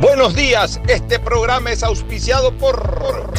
Buenos días, este programa es auspiciado por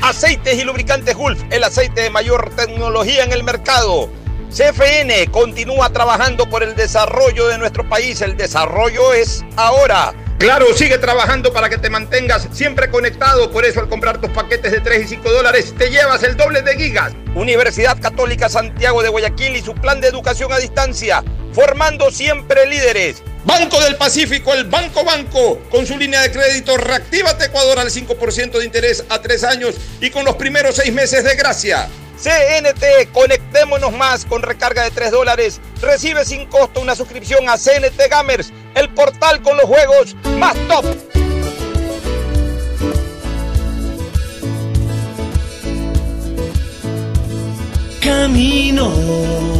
Aceites y Lubricantes Gulf, el aceite de mayor tecnología en el mercado. CFN continúa trabajando por el desarrollo de nuestro país, el desarrollo es ahora. Claro, sigue trabajando para que te mantengas siempre conectado. Por eso al comprar tus paquetes de 3 y 5 dólares te llevas el doble de gigas. Universidad Católica Santiago de Guayaquil y su plan de educación a distancia, formando siempre líderes. Banco del Pacífico, el Banco Banco, con su línea de crédito Reactívate Ecuador al 5% de interés a 3 años y con los primeros 6 meses de gracia. CNT, conectémonos más con recarga de 3 dólares. Recibe sin costo una suscripción a CNT Gamers, el portal con los juegos más top. Camino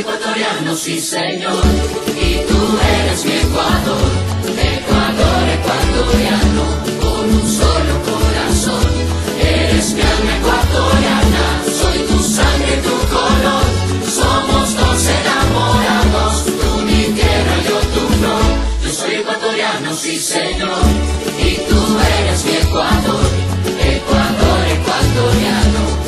ecuatoriano, sí señor, y tú eres mi Ecuador, Ecuador ecuatoriano, con un solo corazón. Eres mi alma ecuatoriana, soy tu sangre, tu color, somos dos enamorados, tú mi tierra, yo tu flor. Yo soy ecuatoriano, sí señor, y tú eres mi Ecuador, Ecuador ecuatoriano,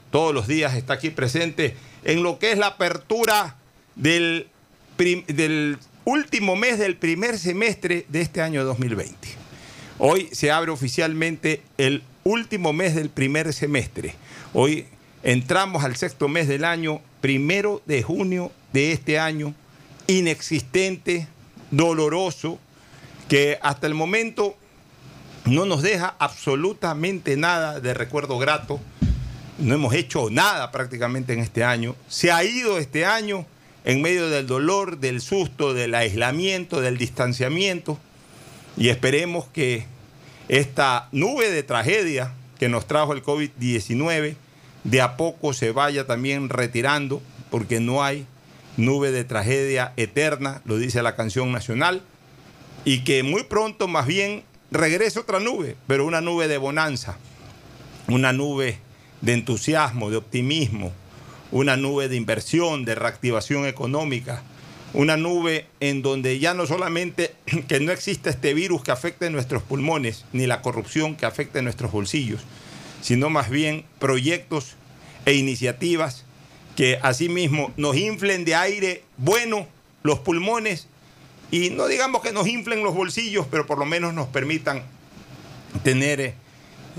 todos los días está aquí presente en lo que es la apertura del, último mes del primer semestre de este año 2020. Hoy se abre oficialmente el último mes del primer semestre. Hoy entramos al sexto mes del año, primero de junio de este año, inexistente, doloroso, que hasta el momento no nos deja absolutamente nada de recuerdo grato. No hemos hecho nada prácticamente en este año. Se ha ido este año en medio del dolor, del susto, del aislamiento, del distanciamiento. Y esperemos que esta nube de tragedia que nos trajo el COVID-19 de a poco se vaya también retirando, porque no hay nube de tragedia eterna, lo dice la canción nacional, y que muy pronto más bien regrese otra nube, pero una nube de bonanza, una nube de entusiasmo, de optimismo, una nube de inversión, de reactivación económica, una nube en donde ya no solamente que no exista este virus que afecte nuestros pulmones, ni la corrupción que afecte nuestros bolsillos, sino más bien proyectos e iniciativas que asimismo nos inflen de aire bueno los pulmones y no digamos que nos inflen los bolsillos, pero por lo menos nos permitan tener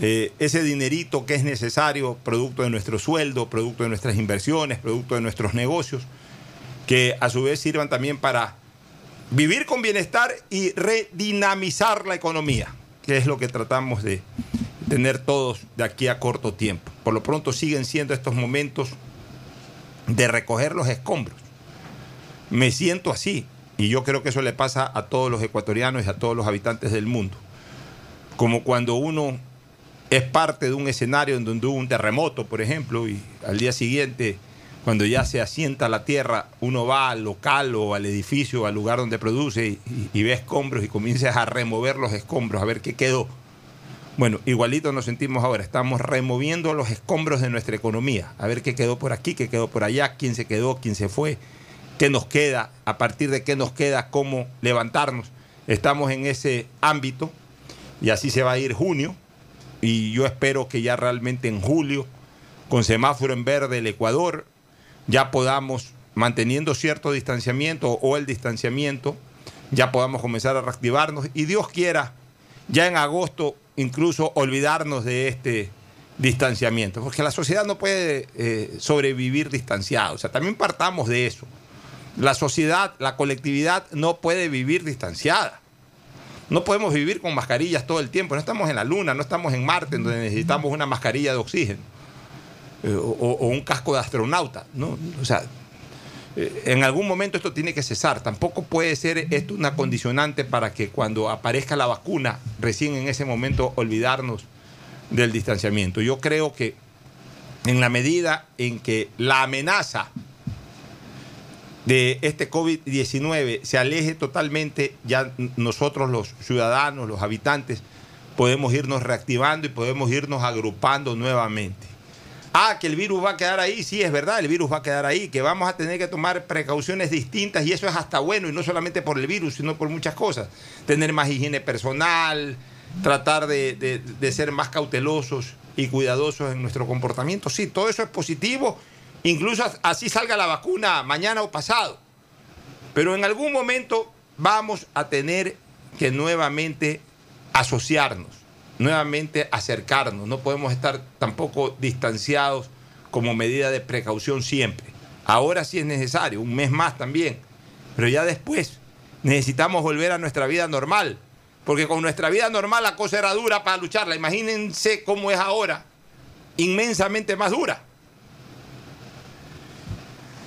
eh, ese dinerito que es necesario, producto de nuestro sueldo, producto de nuestras inversiones, producto de nuestros negocios, que a su vez sirvan también para vivir con bienestar y redinamizar la economía, que es lo que tratamos de tener todos de aquí a corto tiempo. Por lo pronto siguen siendo estos momentos de recoger los escombros. Me siento así y yo creo que eso le pasa a todos los ecuatorianos y a todos los habitantes del mundo. Como cuando uno es parte de un escenario en donde hubo un terremoto, por ejemplo, y al día siguiente, cuando ya se asienta la tierra, uno va al local o al edificio, al lugar donde produce y, ve escombros y comienzas a remover los escombros, a ver qué quedó. Bueno, igualito nos sentimos ahora, estamos removiendo los escombros de nuestra economía, a ver qué quedó por aquí, qué quedó por allá, quién se quedó, quién se fue, qué nos queda, a partir de qué nos queda, cómo levantarnos. Estamos en ese ámbito y así se va a ir junio y yo espero que ya realmente en julio, con semáforo en verde el Ecuador, ya podamos, manteniendo cierto distanciamiento o el distanciamiento, ya podamos comenzar a reactivarnos y Dios quiera, ya en agosto incluso olvidarnos de este distanciamiento, porque la sociedad no puede eh, sobrevivir distanciada, o sea, también partamos de eso. La sociedad, la colectividad no puede vivir distanciada. No podemos vivir con mascarillas todo el tiempo. No estamos en la Luna, no estamos en Marte, donde necesitamos una mascarilla de oxígeno eh, o, un casco de astronauta. ¿no? O sea, eh, en algún momento esto tiene que cesar. Tampoco puede ser esto una condicionante para que cuando aparezca la vacuna, recién en ese momento olvidarnos del distanciamiento. Yo creo que en la medida en que la amenaza de este COVID-19 se aleje totalmente, ya nosotros los ciudadanos, los habitantes, podemos irnos reactivando y podemos irnos agrupando nuevamente. Ah, que el virus va a quedar ahí, sí, es verdad, el virus va a quedar ahí, que vamos a tener que tomar precauciones distintas y eso es hasta bueno, y no solamente por el virus, sino por muchas cosas. Tener más higiene personal, tratar de, de ser más cautelosos y cuidadosos en nuestro comportamiento, sí, todo eso es positivo, incluso así salga la vacuna mañana o pasado. Pero en algún momento vamos a tener que nuevamente asociarnos nuevamente acercarnos. No podemos estar tampoco distanciados como medida de precaución siempre. Ahora sí es necesario, un mes más también. Pero ya después necesitamos volver a nuestra vida normal. Porque con nuestra vida normal la cosa era dura para lucharla. Imagínense cómo es ahora. Inmensamente más dura.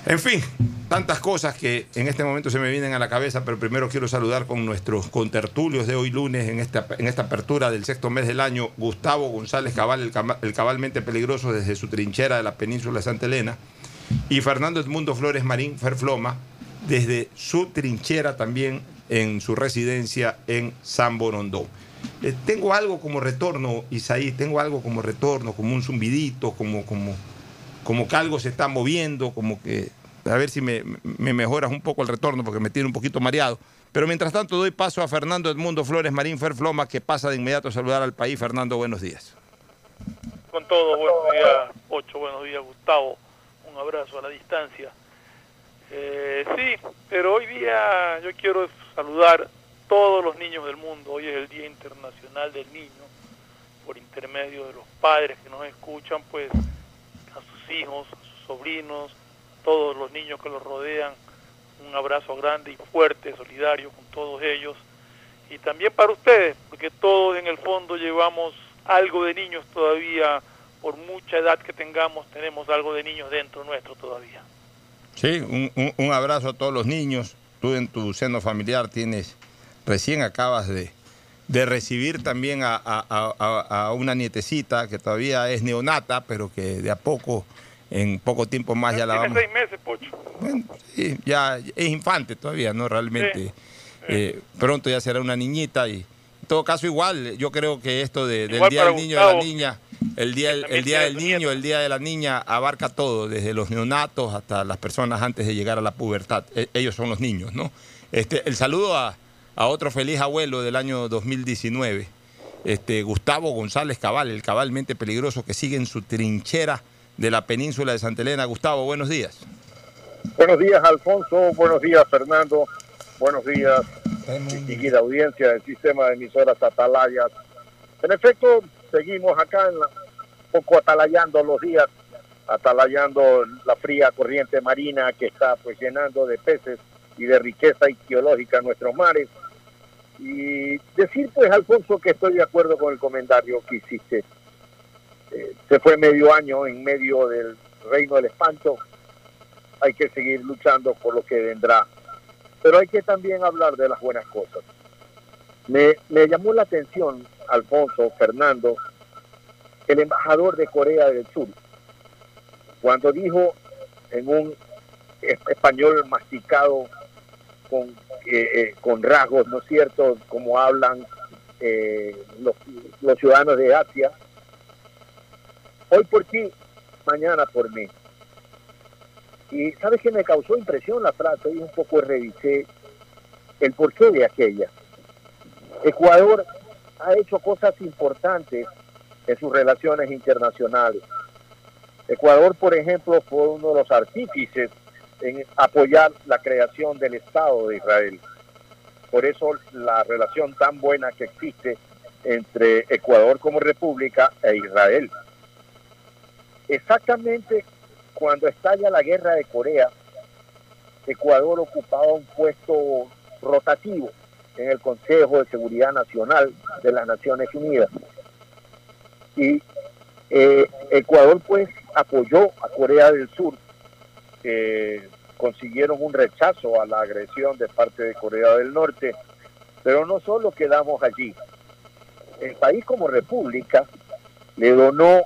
En fin, tantas cosas que en este momento se me vienen a la cabeza, pero primero quiero saludar con nuestros contertulios de hoy lunes en esta, en esta apertura del sexto mes del año, Gustavo González Cabal, el, cabalmente peligroso desde su trinchera de la península de Santa Elena, y Fernando Edmundo Flores Marín Ferfloma desde su trinchera también en su residencia en San Borondón. Eh, tengo algo como retorno, Isaí, tengo algo como retorno, como un zumbidito, como, como, como que algo se está moviendo, como que a ver si me, mejoras un poco el retorno porque me tiene un poquito mareado. Pero mientras tanto doy paso a Fernando Edmundo Flores Marín Ferfloma que pasa de inmediato a saludar al país. Fernando, buenos días. Con todo, buenos días, Ocho, buenos días, Gustavo. Un abrazo a la distancia. Eh, sí, pero hoy día yo quiero saludar todos los niños del mundo. Hoy es el Día Internacional del Niño. Por intermedio de los padres que nos escuchan, pues sus hijos, sus sobrinos, todos los niños que los rodean, un abrazo grande y fuerte, solidario con todos ellos. Y también para ustedes, porque todos en el fondo llevamos algo de niños todavía, por mucha edad que tengamos, tenemos algo de niños dentro nuestro todavía. Sí, un, abrazo a todos los niños. Tú en tu seno familiar tienes, recién acabas de, de recibir también a, a, una nietecita que todavía es neonata, pero que de a poco en poco tiempo más ya la vamos. seis meses, Pocho. Bueno, sí, ya es infante todavía, ¿no? Realmente. Eh, pronto ya será una niñita y en todo caso igual, yo creo que esto de- del Día del Niño y de la Niña, el Día, el, día tiene del Niño, nieto. el Día de la Niña abarca todo, desde los neonatos hasta las personas antes de llegar a la pubertad. E- ellos son los niños, ¿no? Este, el saludo a, a otro feliz abuelo del año 2019, este, Gustavo González Cabal, el cabalmente peligroso que sigue en su trinchera de la península de Santa Elena. Gustavo, buenos días. Buenos días, Alfonso. Buenos días, Fernando. Buenos días, distinguida audiencia del sistema de emisoras atalayas. En efecto, seguimos acá en la- un poco atalayando los días, atalayando la fría corriente marina que está pues llenando de peces y de riqueza ictiológica nuestros mares. Y decir pues, Alfonso, que estoy de acuerdo con el comentario que hiciste. Eh, se fue medio año en medio del reino del espanto, hay que seguir luchando por lo que vendrá. Pero hay que también hablar de las buenas cosas. Me, me llamó la atención, Alfonso, Fernando, el embajador de Corea del Sur, cuando dijo en un es- español masticado con, eh, eh, con rasgos, ¿no es cierto?, como hablan eh, los, los ciudadanos de Asia, hoy por ti, mañana por mí. Y sabes que me causó impresión la frase y un poco revisé el porqué de aquella. Ecuador ha hecho cosas importantes en sus relaciones internacionales. Ecuador, por ejemplo, fue uno de los artífices en apoyar la creación del Estado de Israel. Por eso la relación tan buena que existe entre Ecuador como república e Israel. Exactamente cuando estalla la guerra de Corea, Ecuador ocupaba un puesto rotativo en el Consejo de Seguridad Nacional de las Naciones Unidas. Y eh, Ecuador pues apoyó a Corea del Sur, consiguieron un rechazo a la agresión de parte de Corea del Norte, pero no solo quedamos allí. El país como república le donó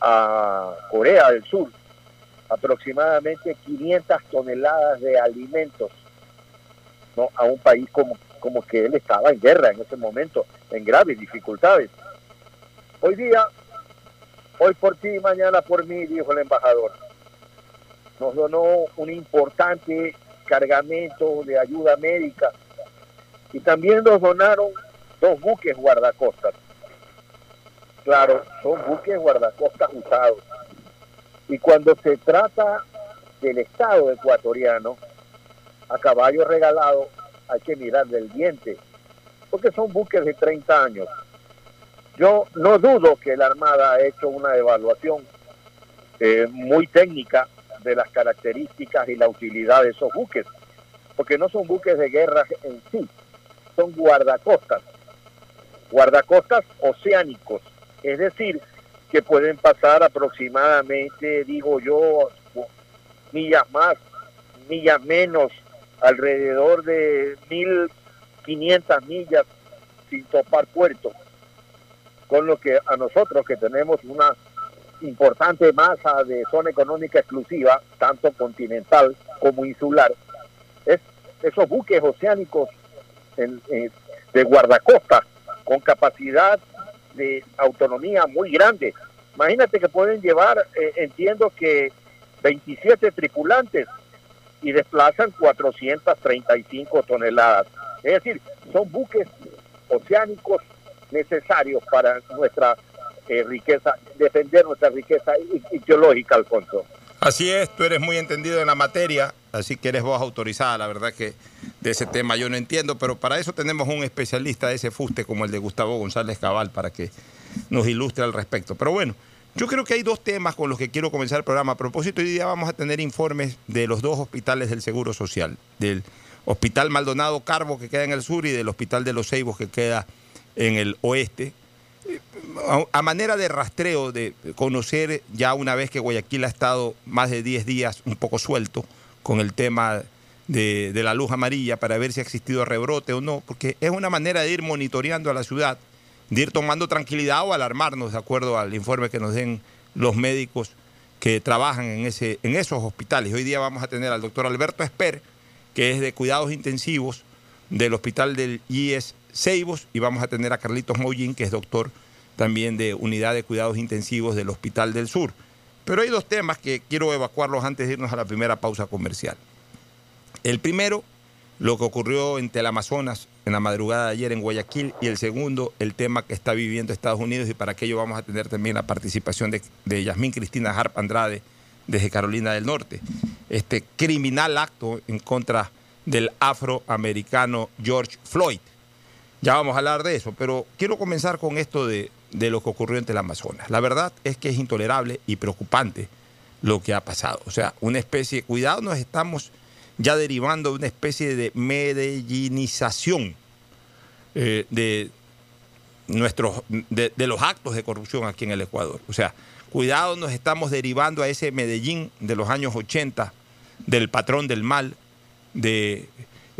a Corea del Sur aproximadamente 500 toneladas de alimentos ¿no? a un país como, como que él estaba en guerra en ese momento, en graves dificultades. Hoy día, hoy por ti, mañana por mí, dijo el embajador. Nos donó un importante cargamento de ayuda médica y también nos donaron dos buques guardacostas. Claro, son buques guardacostas usados. Y cuando se trata del Estado ecuatoriano, a caballo regalado hay que mirar del diente, porque son buques de 30 años. Yo no dudo que la Armada ha hecho una evaluación eh, muy técnica de las características y la utilidad de esos buques, porque no son buques de guerra en sí, son guardacostas, guardacostas oceánicos, es decir, que pueden pasar aproximadamente, digo yo, millas más, millas menos, alrededor de 1500 millas sin topar puerto. Con lo que a nosotros que tenemos una importante masa de zona económica exclusiva, tanto continental como insular, es esos buques oceánicos en- de guardacosta con capacidad de autonomía muy grande. Imagínate que pueden llevar, eh, entiendo que 27 tripulantes y desplazan 435 toneladas. Es decir, son buques oceánicos necesarios para nuestra eh, riqueza, defender nuestra riqueza ideológica, Alfonso. Así es, tú eres muy entendido en la materia, así que eres voz autorizada. La verdad que de ese tema yo no entiendo, pero para eso tenemos un especialista de ese fuste como el de Gustavo González Cabal para que nos ilustre al respecto. Pero bueno, yo creo que hay dos temas con los que quiero comenzar el programa. A propósito, hoy día vamos a tener informes de los dos hospitales del Seguro Social, del Hospital Maldonado Carbo que queda en el sur y del Hospital de los Ceibos que queda en el oeste a, manera de rastreo, de conocer ya una vez que Guayaquil ha estado más de 10 días un poco suelto con el tema de, de la luz amarilla para ver si ha existido rebrote o no, porque es una manera de ir monitoreando a la ciudad, de ir tomando tranquilidad o alarmarnos de acuerdo al informe que nos den los médicos que trabajan en, ese, en esos hospitales. Hoy día vamos a tener al doctor Alberto Esper, que es de cuidados intensivos del hospital del IES Ceibos, y vamos a tener a Carlitos Mollín, que es doctor también de unidad de cuidados intensivos del Hospital del Sur. Pero hay dos temas que quiero evacuarlos antes de irnos a la primera pausa comercial. El primero, lo que ocurrió en Telamazonas en la madrugada de ayer en Guayaquil, y el segundo, el tema que está viviendo Estados Unidos, y para aquello vamos a tener también la participación de, de Yasmín Cristina Harp Andrade desde Carolina del Norte. Este criminal acto en contra del afroamericano George Floyd. Ya vamos a hablar de eso, pero quiero comenzar con esto de, de lo que ocurrió en el Amazonas. La verdad es que es intolerable y preocupante lo que ha pasado. O sea, una especie, cuidado, nos estamos ya derivando de una especie de medellinización eh, de, nuestros, de, de los actos de corrupción aquí en el Ecuador. O sea, cuidado, nos estamos derivando a ese Medellín de los años 80, del patrón del mal, de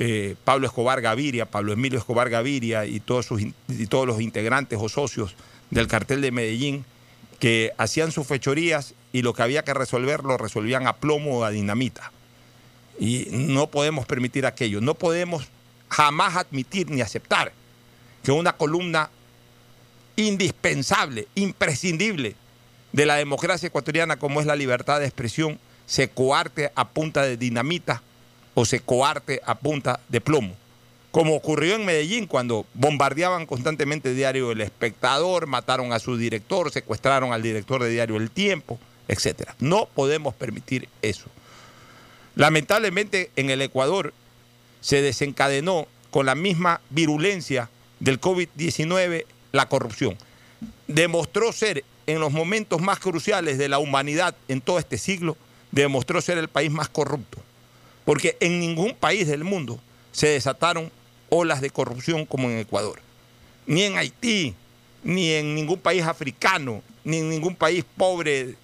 eh, Pablo Escobar Gaviria, Pablo Emilio Escobar Gaviria y todos, y todos los integrantes o socios del cartel de Medellín que hacían sus fechorías y lo que había que resolver lo resolvían a plomo o a dinamita. Y no podemos permitir aquello. No podemos jamás admitir ni aceptar que una columna indispensable, imprescindible de la democracia ecuatoriana como es la libertad de expresión se coarte a punta de dinamita o se coarte a punta de plomo. Como ocurrió en Medellín cuando bombardeaban constantemente diario El Espectador, mataron a su director, secuestraron al director de diario El Tiempo, etc. No podemos permitir eso. Lamentablemente en el Ecuador se desencadenó con la misma virulencia del COVID-19 la corrupción. Demostró ser en los momentos más cruciales de la humanidad en todo este siglo, demostró ser el país más corrupto. Porque en ningún país del mundo se desataron olas de corrupción como en Ecuador. Ni en Haití, ni en ningún país africano, ni en ningún país pobre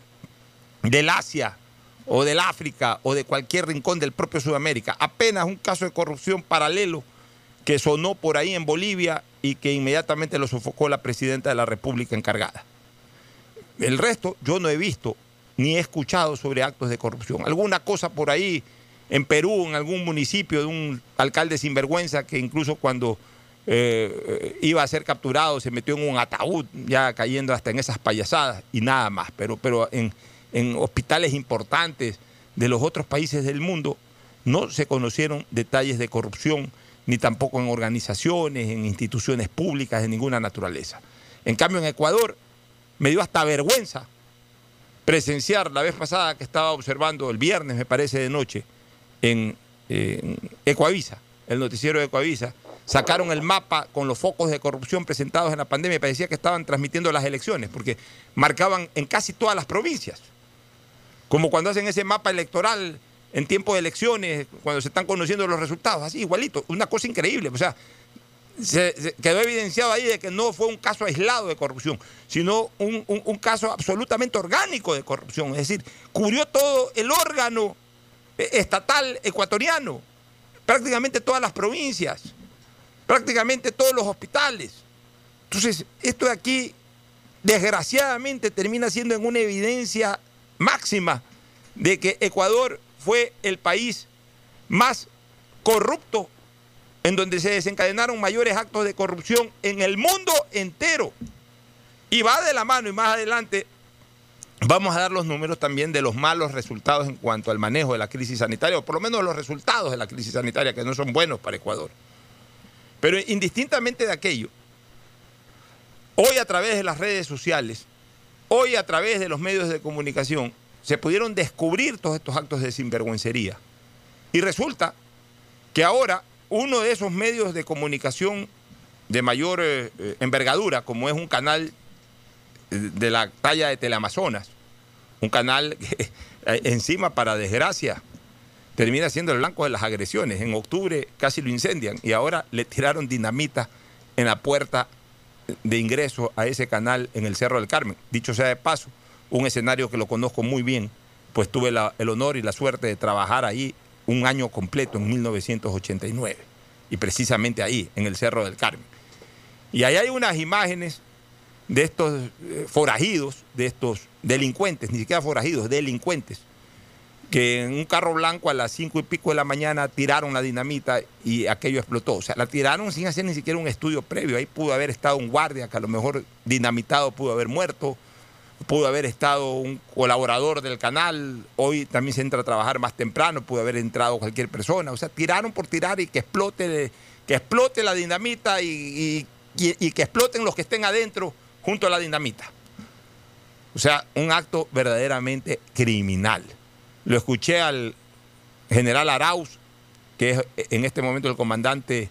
del Asia o del África o de cualquier rincón del propio Sudamérica. Apenas un caso de corrupción paralelo que sonó por ahí en Bolivia y que inmediatamente lo sofocó la presidenta de la República encargada. El resto yo no he visto ni he escuchado sobre actos de corrupción. Alguna cosa por ahí en Perú, en algún municipio de un alcalde sinvergüenza que incluso cuando eh, iba a ser capturado se metió en un ataúd, ya cayendo hasta en esas payasadas y nada más. Pero, pero en, en hospitales importantes de los otros países del mundo no se conocieron detalles de corrupción, ni tampoco en organizaciones, en instituciones públicas de ninguna naturaleza. En cambio, en Ecuador me dio hasta vergüenza presenciar la vez pasada que estaba observando el viernes, me parece, de noche, en, en Ecoavisa, el noticiero de Ecoavisa, sacaron el mapa con los focos de corrupción presentados en la pandemia y parecía que estaban transmitiendo las elecciones, porque marcaban en casi todas las provincias. Como cuando hacen ese mapa electoral en tiempo de elecciones, cuando se están conociendo los resultados, así igualito, una cosa increíble. O sea, se, quedó evidenciado ahí de que no fue un caso aislado de corrupción, sino un, caso absolutamente orgánico de corrupción. Es decir, cubrió todo el órgano eh, estatal ecuatoriano, prácticamente todas las provincias, prácticamente todos los hospitales. Entonces, esto de aquí, desgraciadamente, termina siendo en una evidencia máxima de que Ecuador fue el país más corrupto en donde se desencadenaron mayores actos de corrupción en el mundo entero. Y va de la mano y más adelante vamos a dar los números también de los malos resultados en cuanto al manejo de la crisis sanitaria, o por lo menos los resultados de la crisis sanitaria, que no son buenos para Ecuador. Pero indistintamente de aquello, hoy a través de las redes sociales, hoy a través de los medios de comunicación, se pudieron descubrir todos estos actos de sinvergüencería. Y resulta que ahora uno de esos medios de comunicación de mayor eh, eh, envergadura, como es un canal de la talla de Teleamazonas, un canal que encima, para desgracia, termina siendo el blanco de las agresiones. En octubre casi lo incendian y ahora le tiraron dinamita en la puerta de ingreso a ese canal en el Cerro del Carmen. Dicho sea de paso, un escenario que lo conozco muy bien, pues tuve el honor y la suerte de trabajar ahí un año completo en 1989 y precisamente ahí, en el Cerro del Carmen. Y ahí hay unas imágenes de estos eh, forajidos, de estos delincuentes, ni siquiera forajidos, delincuentes, que en un carro blanco a las cinco y pico de la mañana tiraron la dinamita y aquello explotó. O sea, la tiraron sin hacer ni siquiera un estudio previo. Ahí pudo haber estado un guardia que a lo mejor dinamitado pudo haber muerto, pudo haber estado un colaborador del canal, hoy también se entra a trabajar más temprano, pudo haber entrado cualquier persona. O sea, tiraron por tirar y que explote, que explote la dinamita y, y- y que exploten los que estén adentro junto a la dinamita. O sea, un acto verdaderamente criminal. Lo escuché al general Arauz, que es en este momento el comandante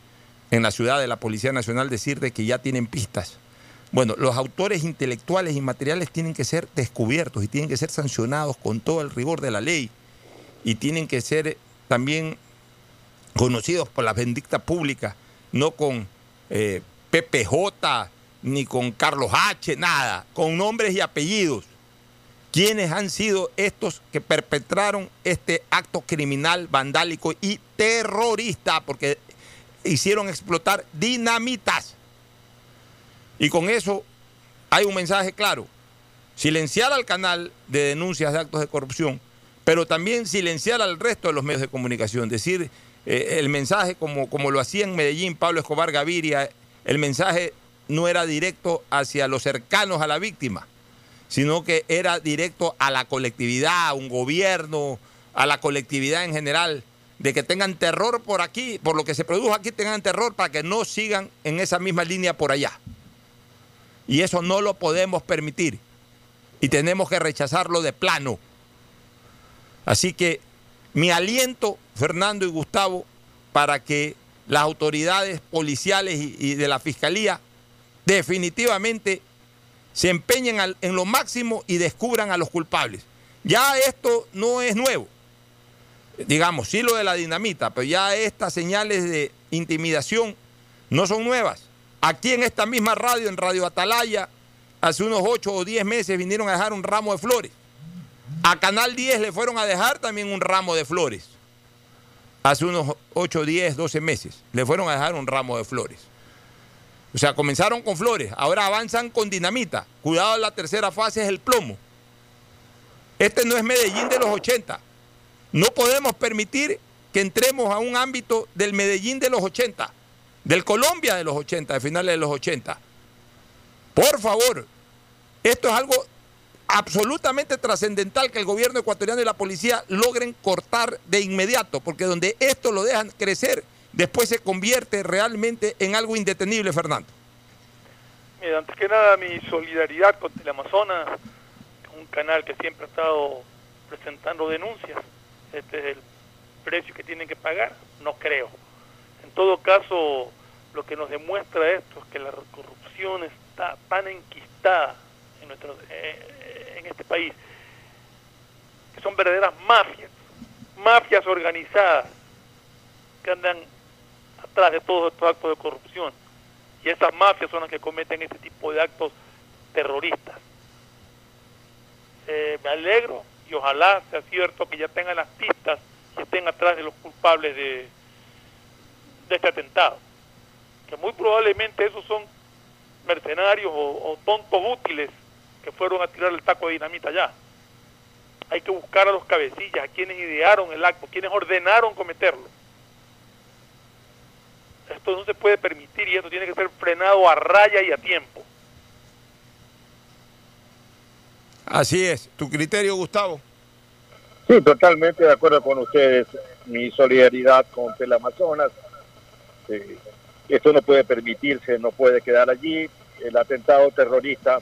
en la ciudad de la Policía Nacional, decir de que ya tienen pistas. Bueno, los autores intelectuales y materiales tienen que ser descubiertos y tienen que ser sancionados con todo el rigor de la ley y tienen que ser también conocidos por la vindicta pública, no con eh, PPJ ni con Carlos H, nada, con nombres y apellidos. ¿Quiénes han sido estos que perpetraron este acto criminal, vandálico y terrorista? Porque hicieron explotar dinamitas. Y con eso hay un mensaje claro. Silenciar al canal de denuncias de actos de corrupción, pero también silenciar al resto de los medios de comunicación. Decir eh, el mensaje como, como lo hacía en Medellín Pablo Escobar Gaviria, el mensaje no era directo hacia los cercanos a la víctima, sino que era directo a la colectividad, a un gobierno, a la colectividad en general, de que tengan terror por aquí, por lo que se produjo aquí, tengan terror para que no sigan en esa misma línea por allá. Y eso no lo podemos permitir. Y tenemos que rechazarlo de plano. Así que mi aliento, Fernando y Gustavo, para que las autoridades policiales y, de la Fiscalía definitivamente se empeñen en lo máximo y descubran a los culpables. Ya esto no es nuevo. Digamos, sí lo de la dinamita, pero ya estas señales de intimidación no son nuevas. Aquí en esta misma radio, en Radio Atalaya, hace unos 8 o 10 meses vinieron a dejar un ramo de flores. A Canal 10 le fueron a dejar también un ramo de flores. Hace unos 8, 10, 12 meses le fueron a dejar un ramo de flores. O sea, comenzaron con flores, ahora avanzan con dinamita. Cuidado, la tercera fase es el plomo. Este no es Medellín de los 80. No podemos permitir que entremos a un ámbito del Medellín de los 80, del Colombia de los 80, de finales de los 80. Por favor, esto es algo absolutamente trascendental que el gobierno ecuatoriano y la policía logren cortar de inmediato, porque donde esto lo dejan crecer, después se convierte realmente en algo indetenible, Fernando. Mira, antes que nada, mi solidaridad con Teleamazonas, un canal que siempre ha estado presentando denuncias. Este es el precio que tienen que pagar, no creo. En todo caso, lo que nos demuestra esto es que la corrupción está tan enquistada en, nuestro, eh, en este país, que son verdaderas mafias, mafias organizadas, que andan atrás de todos estos actos de corrupción. Y esas mafias son las que cometen este tipo de actos terroristas. Eh, me alegro y ojalá sea cierto que ya tengan las pistas y estén atrás de los culpables de, este atentado. Que muy probablemente esos son mercenarios o, o tontos útiles que fueron a tirar el taco de dinamita allá. Hay que buscar a los cabecillas, a quienes idearon el acto, quienes ordenaron cometerlo. Esto no se puede permitir y esto tiene que ser frenado a raya y a tiempo. Así es. ¿Tu criterio, Gustavo? Sí, totalmente de acuerdo con ustedes. Mi solidaridad con Teleamazonas. Eh, esto no puede permitirse, no puede quedar allí. El atentado terrorista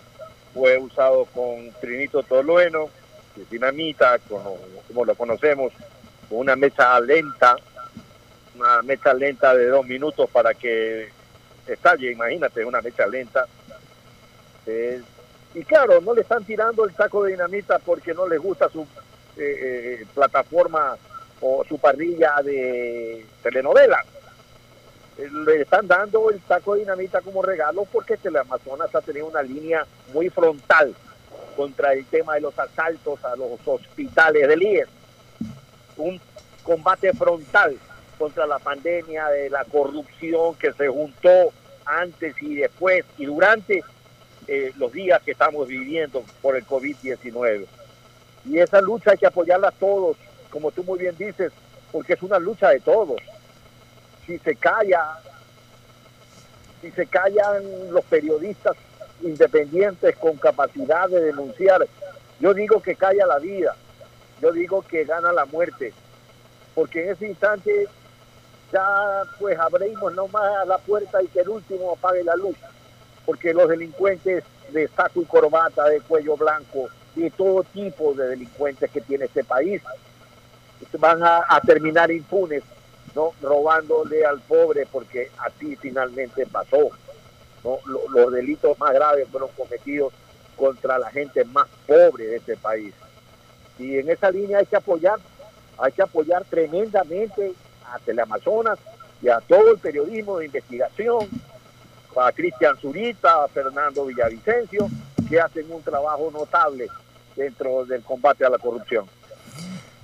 fue usado con Trinito Tolueno, que es dinamita, como, como lo conocemos, con una mecha lenta, una mecha lenta de dos minutos para que estalle, imagínate, una mecha lenta. Eh, y claro, no le están tirando el saco de dinamita porque no les gusta su eh, eh, plataforma o su parrilla de telenovela. Eh, Le están dando el saco de dinamita como regalo porque Teleamazonas ha tenido una línea muy frontal contra el tema de los asaltos a los hospitales del IES. Un combate frontal contra la pandemia de la corrupción que se juntó antes y después y durante eh, los días que estamos viviendo por el COVID-19. Y esa lucha hay que apoyarla todos, como tú muy bien dices, porque es una lucha de todos. Si se calla, si se callan los periodistas independientes con capacidad de denunciar, yo digo que calla la vida, yo digo que gana la muerte, porque en ese instante ya pues abrimos nomás la puerta y que el último apague la luz, porque los delincuentes de saco y corbata, de cuello blanco, y todo tipo de delincuentes que tiene este país, van a, terminar impunes, ¿no? robándole al pobre, porque así finalmente pasó. ¿no? Lo- Los delitos más graves fueron cometidos contra la gente más pobre de este país. Y en esa línea hay que apoyar, hay que apoyar tremendamente a Teleamazonas y a todo el periodismo de investigación, a Cristian Zurita, a Fernando Villavicencio, que hacen un trabajo notable dentro del combate a la corrupción.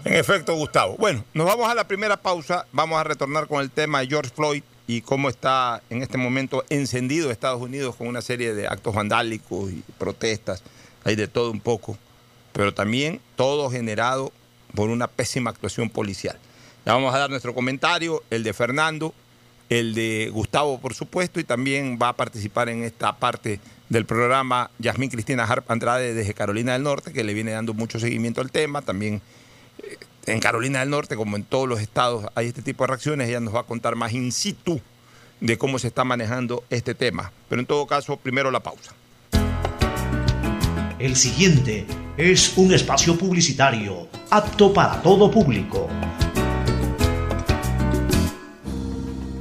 En efecto, Gustavo. Bueno, nos vamos a la primera pausa. Vamos a retornar con el tema de George Floyd y cómo está en este momento encendido Estados Unidos con una serie de actos vandálicos y protestas. Hay de todo un poco. Pero también todo generado por una pésima actuación policial. Le vamos a dar nuestro comentario, el de Fernando, el de Gustavo, por supuesto, y también va a participar en esta parte del programa Yasmín Cristina Harp Andrade desde Carolina del Norte, que le viene dando mucho seguimiento al tema. También eh, en Carolina del Norte, como en todos los estados, hay este tipo de reacciones. Ella nos va a contar más in situ de cómo se está manejando este tema. Pero en todo caso, primero la pausa. El siguiente es un espacio publicitario apto para todo público.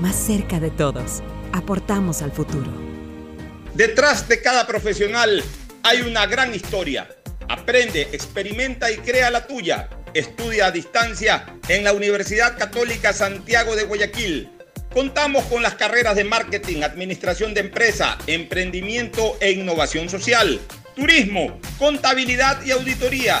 más cerca de todos. Aportamos al futuro. Detrás de cada profesional hay una gran historia. Aprende, experimenta y crea la tuya. Estudia a distancia en la Universidad Católica Santiago de Guayaquil. Contamos con las carreras de marketing, administración de empresa, emprendimiento e innovación social, turismo, contabilidad y auditoría,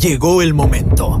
Llegó el momento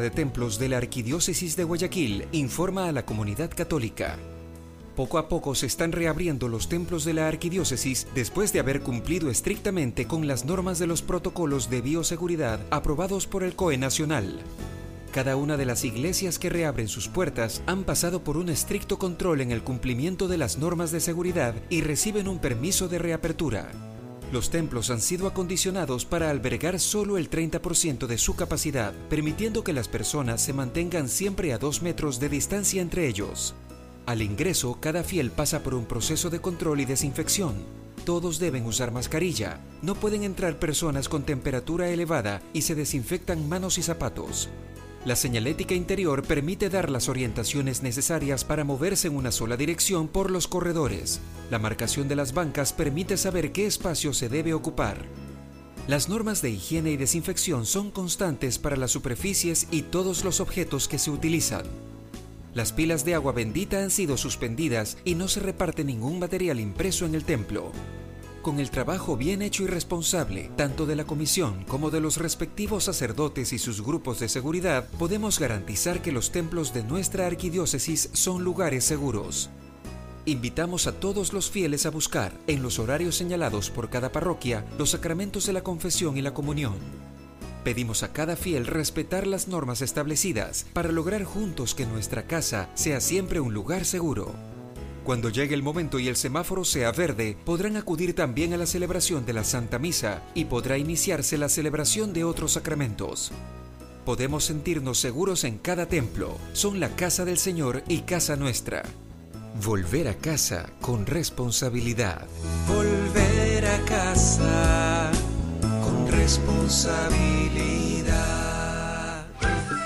de Templos de la Arquidiócesis de Guayaquil informa a la comunidad católica. Poco a poco se están reabriendo los templos de la arquidiócesis después de haber cumplido estrictamente con las normas de los protocolos de bioseguridad aprobados por el COE Nacional. Cada una de las iglesias que reabren sus puertas han pasado por un estricto control en el cumplimiento de las normas de seguridad y reciben un permiso de reapertura. Los templos han sido acondicionados para albergar solo el 30% de su capacidad, permitiendo que las personas se mantengan siempre a dos metros de distancia entre ellos. Al ingreso, cada fiel pasa por un proceso de control y desinfección. Todos deben usar mascarilla. No pueden entrar personas con temperatura elevada y se desinfectan manos y zapatos. La señalética interior permite dar las orientaciones necesarias para moverse en una sola dirección por los corredores. La marcación de las bancas permite saber qué espacio se debe ocupar. Las normas de higiene y desinfección son constantes para las superficies y todos los objetos que se utilizan. Las pilas de agua bendita han sido suspendidas y no se reparte ningún material impreso en el templo. Con el trabajo bien hecho y responsable, tanto de la comisión como de los respectivos sacerdotes y sus grupos de seguridad, podemos garantizar que los templos de nuestra arquidiócesis son lugares seguros. Invitamos a todos los fieles a buscar, en los horarios señalados por cada parroquia, los sacramentos de la confesión y la comunión. Pedimos a cada fiel respetar las normas establecidas para lograr juntos que nuestra casa sea siempre un lugar seguro. Cuando llegue el momento y el semáforo sea verde, podrán acudir también a la celebración de la Santa Misa y podrá iniciarse la celebración de otros sacramentos. Podemos sentirnos seguros en cada templo. Son la casa del Señor y casa nuestra. Volver a casa con responsabilidad. Volver a casa con responsabilidad.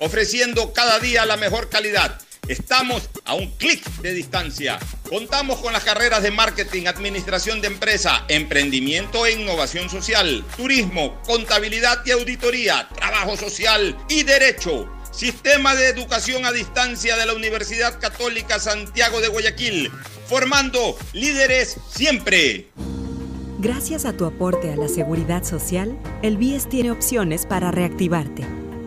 ofreciendo cada día la mejor calidad. Estamos a un clic de distancia. Contamos con las carreras de marketing, administración de empresa, emprendimiento e innovación social, turismo, contabilidad y auditoría, trabajo social y derecho. Sistema de Educación a Distancia de la Universidad Católica Santiago de Guayaquil, formando líderes siempre. Gracias a tu aporte a la seguridad social, el BIES tiene opciones para reactivarte.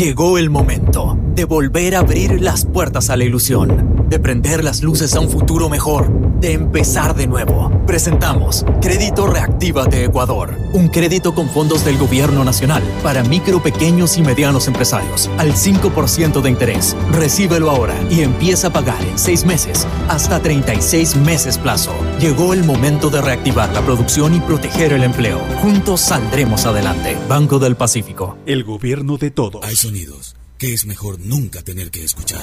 Llegó el momento de volver a abrir las puertas a la ilusión, de prender las luces a un futuro mejor, de empezar de nuevo. Presentamos Crédito Reactiva de Ecuador, un crédito con fondos del gobierno nacional para micro, pequeños y medianos empresarios al 5% de interés. Recíbelo ahora y empieza a pagar en 6 meses hasta 36 meses plazo. Llegó el momento de reactivar la producción y proteger el empleo. Juntos saldremos adelante. Banco del Pacífico. El gobierno de todos. Hay sonidos que es mejor nunca tener que escuchar.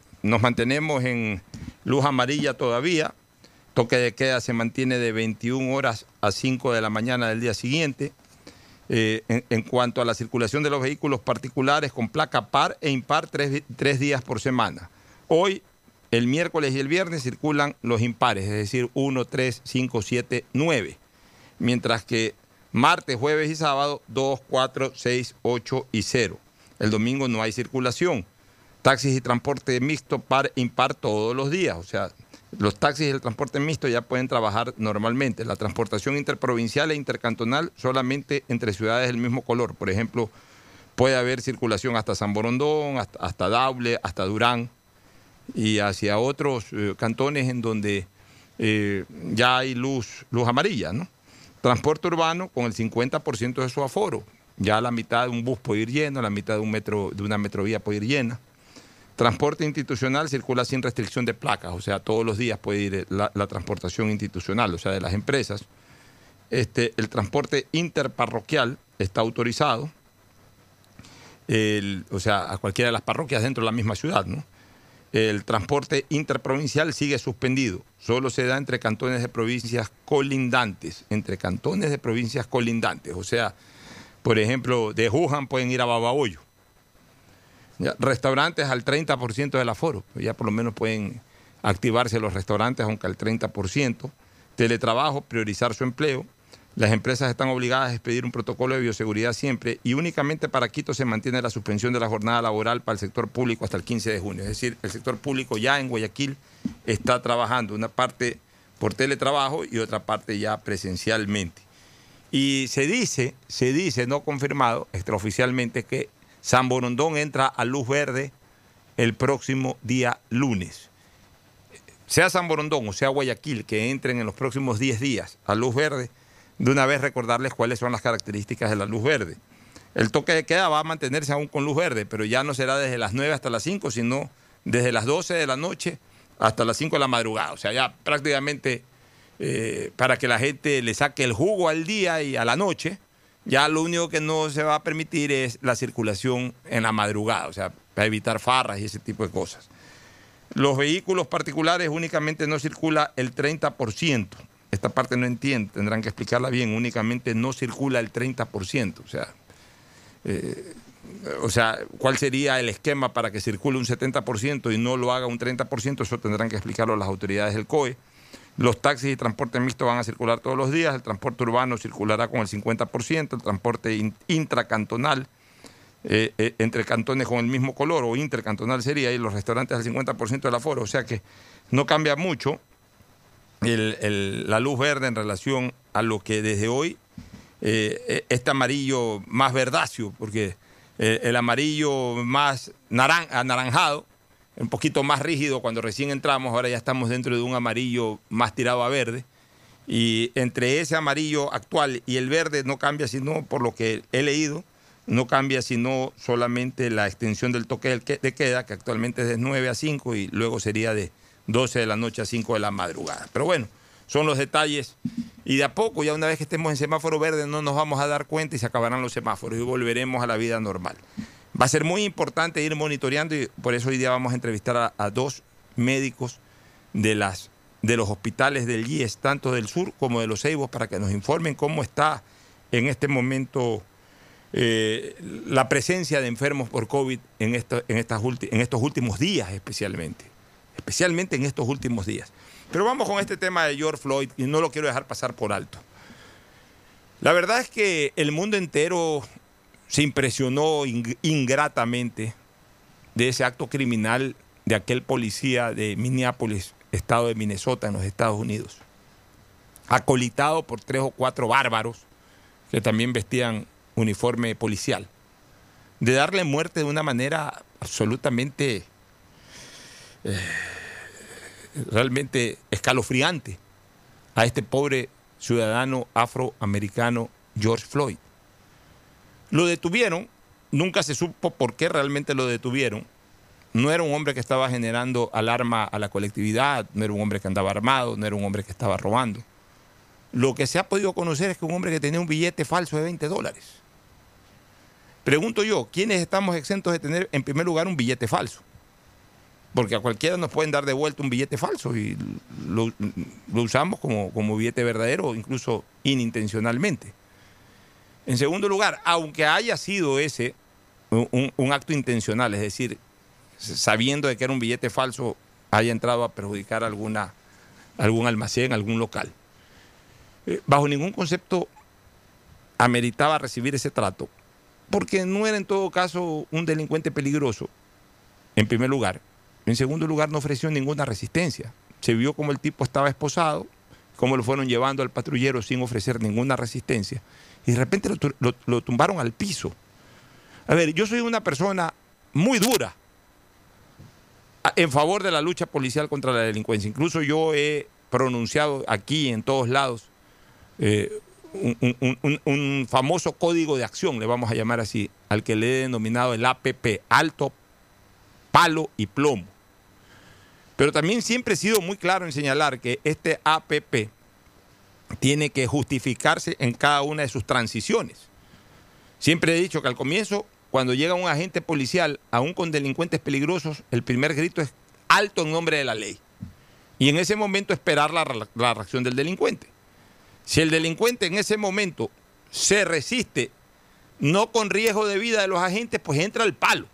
nos mantenemos en luz amarilla todavía. Toque de queda se mantiene de 21 horas a 5 de la mañana del día siguiente. Eh, en, en, cuanto a la circulación de los vehículos particulares con placa par e impar, tres, tres días por semana. Hoy, el miércoles y el viernes circulan los impares, es decir, 1, 3, 5, 7, 9. Mientras que martes, jueves y sábado, 2, 4, 6, 8 y 0. El domingo no hay circulación. Taxis y transporte mixto par impar todos los días. O sea, los taxis y el transporte mixto ya pueden trabajar normalmente. La transportación interprovincial e intercantonal solamente entre ciudades del mismo color. Por ejemplo, puede haber circulación hasta San Borondón, hasta, hasta Daule, hasta Durán y hacia otros eh, cantones en donde eh, ya hay luz, luz amarilla. Transporte urbano con el 50% de su aforo. Ya la mitad de un bus puede ir lleno, la mitad de, un metro, de una metrovía puede ir llena. Transporte institucional circula sin restricción de placas, o sea, todos los días puede ir la, la transportación institucional, o sea, de las empresas. Este, el transporte interparroquial está autorizado, o sea, a cualquiera de las parroquias dentro de la misma ciudad, ¿no? El transporte interprovincial sigue suspendido. Solo se da entre cantones de provincias colindantes. Entre cantones de provincias colindantes. O sea, por ejemplo, de Wuhan pueden ir a Babahoyo. Restaurantes al 30% del aforo. Ya por lo menos pueden activarse los restaurantes, aunque al 30%. Teletrabajo, priorizar su empleo. Las empresas están obligadas a expedir un protocolo de bioseguridad siempre y únicamente para Quito se mantiene la suspensión de la jornada laboral para el sector público hasta el 15 de junio. Es decir, el sector público ya en Guayaquil está trabajando, una parte por teletrabajo y otra parte ya presencialmente. Y se dice, se dice, no confirmado extraoficialmente, que San Borondón entra a luz verde el próximo día lunes. Sea San Borondón o sea Guayaquil, que entren en los próximos 10 días a luz verde, de una vez recordarles cuáles son las características de la luz verde. El toque de queda va a mantenerse aún con luz verde, pero ya no será desde las 9 hasta las 5, sino desde las 12 de la noche hasta las 5 de la madrugada. O sea, ya prácticamente eh, para que la gente le saque el jugo al día y a la noche, ya lo único que no se va a permitir es la circulación en la madrugada, o sea, para evitar farras y ese tipo de cosas. Los vehículos particulares únicamente no circula el 30%. Esta parte no entiendo, tendrán que explicarla bien. Únicamente no circula el 30%. O sea, eh, o sea, ¿cuál sería el esquema para que circule un 70% y no lo haga un 30%? Eso tendrán que explicarlo las autoridades del COE. Los taxis y transporte mixto van a circular todos los días, el transporte urbano circulará con el 50%, el transporte in- intracantonal eh, eh, entre cantones con el mismo color o intercantonal sería y los restaurantes al 50% del aforo, o sea que no cambia mucho la luz verde en relación a lo que desde hoy eh, este amarillo más verdáceo, porque eh, el amarillo más naran- anaranjado, un poquito más rígido cuando recién entramos, ahora ya estamos dentro de un amarillo más tirado a verde. Y entre ese amarillo actual y el verde no cambia sino, por lo que he leído, no cambia sino solamente la extensión del toque de queda, que actualmente es de 9 a 5 y luego sería de 12 de la noche a 5 de la madrugada. Pero bueno, son los detalles. Y de a poco, ya una vez que estemos en semáforo verde, no nos vamos a dar cuenta y se acabarán los semáforos y volveremos a la vida normal. Va a ser muy importante ir monitoreando y por eso hoy día vamos a entrevistar a, dos médicos de, las, de los hospitales del IES, tanto del sur como de los Ceibos, para que nos informen cómo está en este momento eh, la presencia de enfermos por COVID en, esto- en, estas ulti- en estos últimos días especialmente. Especialmente en estos últimos días. Pero vamos con este tema de George Floyd y no lo quiero dejar pasar por alto. La verdad es que el mundo entero se impresionó ing- ingratamente de ese acto criminal de aquel policía de Minneapolis, estado de Minnesota, en los Estados Unidos. Acolitado por tres o cuatro bárbaros que también vestían uniforme policial. De darle muerte de una manera absolutamente, eh, realmente escalofriante a este pobre ciudadano afroamericano George Floyd. Lo detuvieron, nunca se supo por qué realmente lo detuvieron. No era un hombre que estaba generando alarma a la colectividad, no era un hombre que andaba armado, no era un hombre que estaba robando. Lo que se ha podido conocer es que un hombre que tenía un billete falso de 20 dólares. Pregunto yo, ¿quiénes estamos exentos de tener en primer lugar un billete falso? Porque a cualquiera nos pueden dar de vuelta un billete falso y lo, usamos como, como billete verdadero incluso inintencionalmente. En segundo lugar, aunque haya sido ese un, acto intencional, es decir, sabiendo de que era un billete falso, haya entrado a perjudicar alguna, algún almacén, algún local. Eh, bajo ningún concepto ameritaba recibir ese trato, porque no era en todo caso un delincuente peligroso, en primer lugar. En segundo lugar, no ofreció ninguna resistencia. Se vio como el tipo estaba esposado, cómo lo fueron llevando al patrullero sin ofrecer ninguna resistencia. Y de repente lo, lo- tumbaron al piso. A ver, yo soy una persona muy dura en favor de la lucha policial contra la delincuencia. Incluso yo he pronunciado aquí en todos lados eh, un- un famoso código de acción, le vamos a llamar así, al que le he denominado el APP, alto, palo y plomo. Pero también siempre he sido muy claro en señalar que este APP tiene que justificarse en cada una de sus transiciones. Siempre he dicho que al comienzo, cuando llega un agente policial, aún con delincuentes peligrosos, el primer grito es alto en nombre de la ley. Y en ese momento esperar la, la reacción del delincuente. Si el delincuente en ese momento se resiste, no con riesgo de vida de los agentes, pues entra el palo.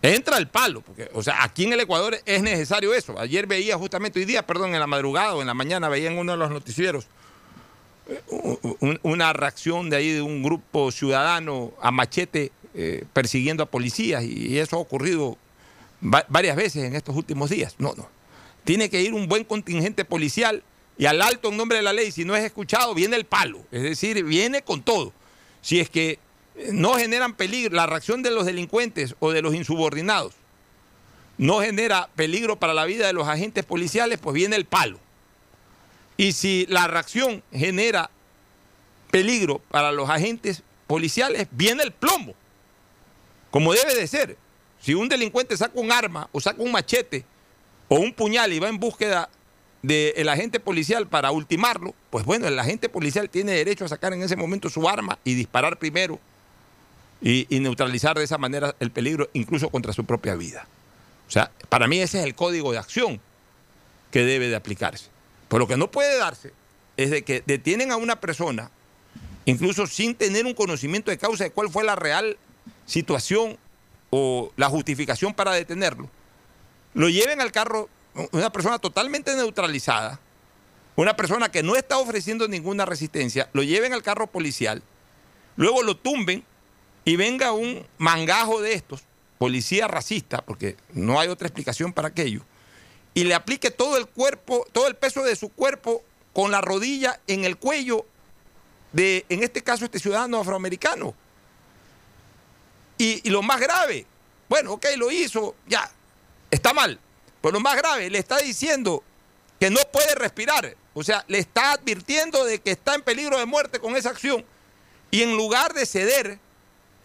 Entra el palo, porque, o sea, aquí en el Ecuador es necesario eso. Ayer veía justamente, hoy día, perdón, en la madrugada o en la mañana, veía en uno de los noticieros eh, un- una reacción de ahí de un grupo ciudadano a machete eh, persiguiendo a policías y eso ha ocurrido va- varias veces en estos últimos días. No, no. Tiene que ir un buen contingente policial y al alto en nombre de la ley, si no es escuchado, viene el palo. Es decir, viene con todo. Si es que no generan peligro, la reacción de los delincuentes o de los insubordinados no genera peligro para la vida de los agentes policiales, pues viene el palo. Y si la reacción genera peligro para los agentes policiales, viene el plomo. Como debe de ser. Si un delincuente saca un arma o saca un machete o un puñal y va en búsqueda del agente policial para ultimarlo, pues bueno, el agente policial tiene derecho a sacar en ese momento su arma y disparar primero y, neutralizar de esa manera el peligro incluso contra su propia vida. O sea, para mí ese es el código de acción que debe de aplicarse. Pero lo que no puede darse es de que detienen a una persona, incluso sin tener un conocimiento de causa de cuál fue la real situación o la justificación para detenerlo, lo lleven al carro una persona totalmente neutralizada, una persona que no está ofreciendo ninguna resistencia, lo lleven al carro policial, luego lo tumben y venga un mangajo de estos, policía racista, porque no hay otra explicación para aquello, y le aplique todo el cuerpo, todo el peso de su cuerpo con la rodilla en el cuello de, en este caso, este ciudadano afroamericano. Y, y lo más grave, bueno, ok, lo hizo, ya, está mal. Pero lo más grave, le está diciendo que no puede respirar. O sea, le está advirtiendo de que está en peligro de muerte con esa acción. Y en lugar de ceder,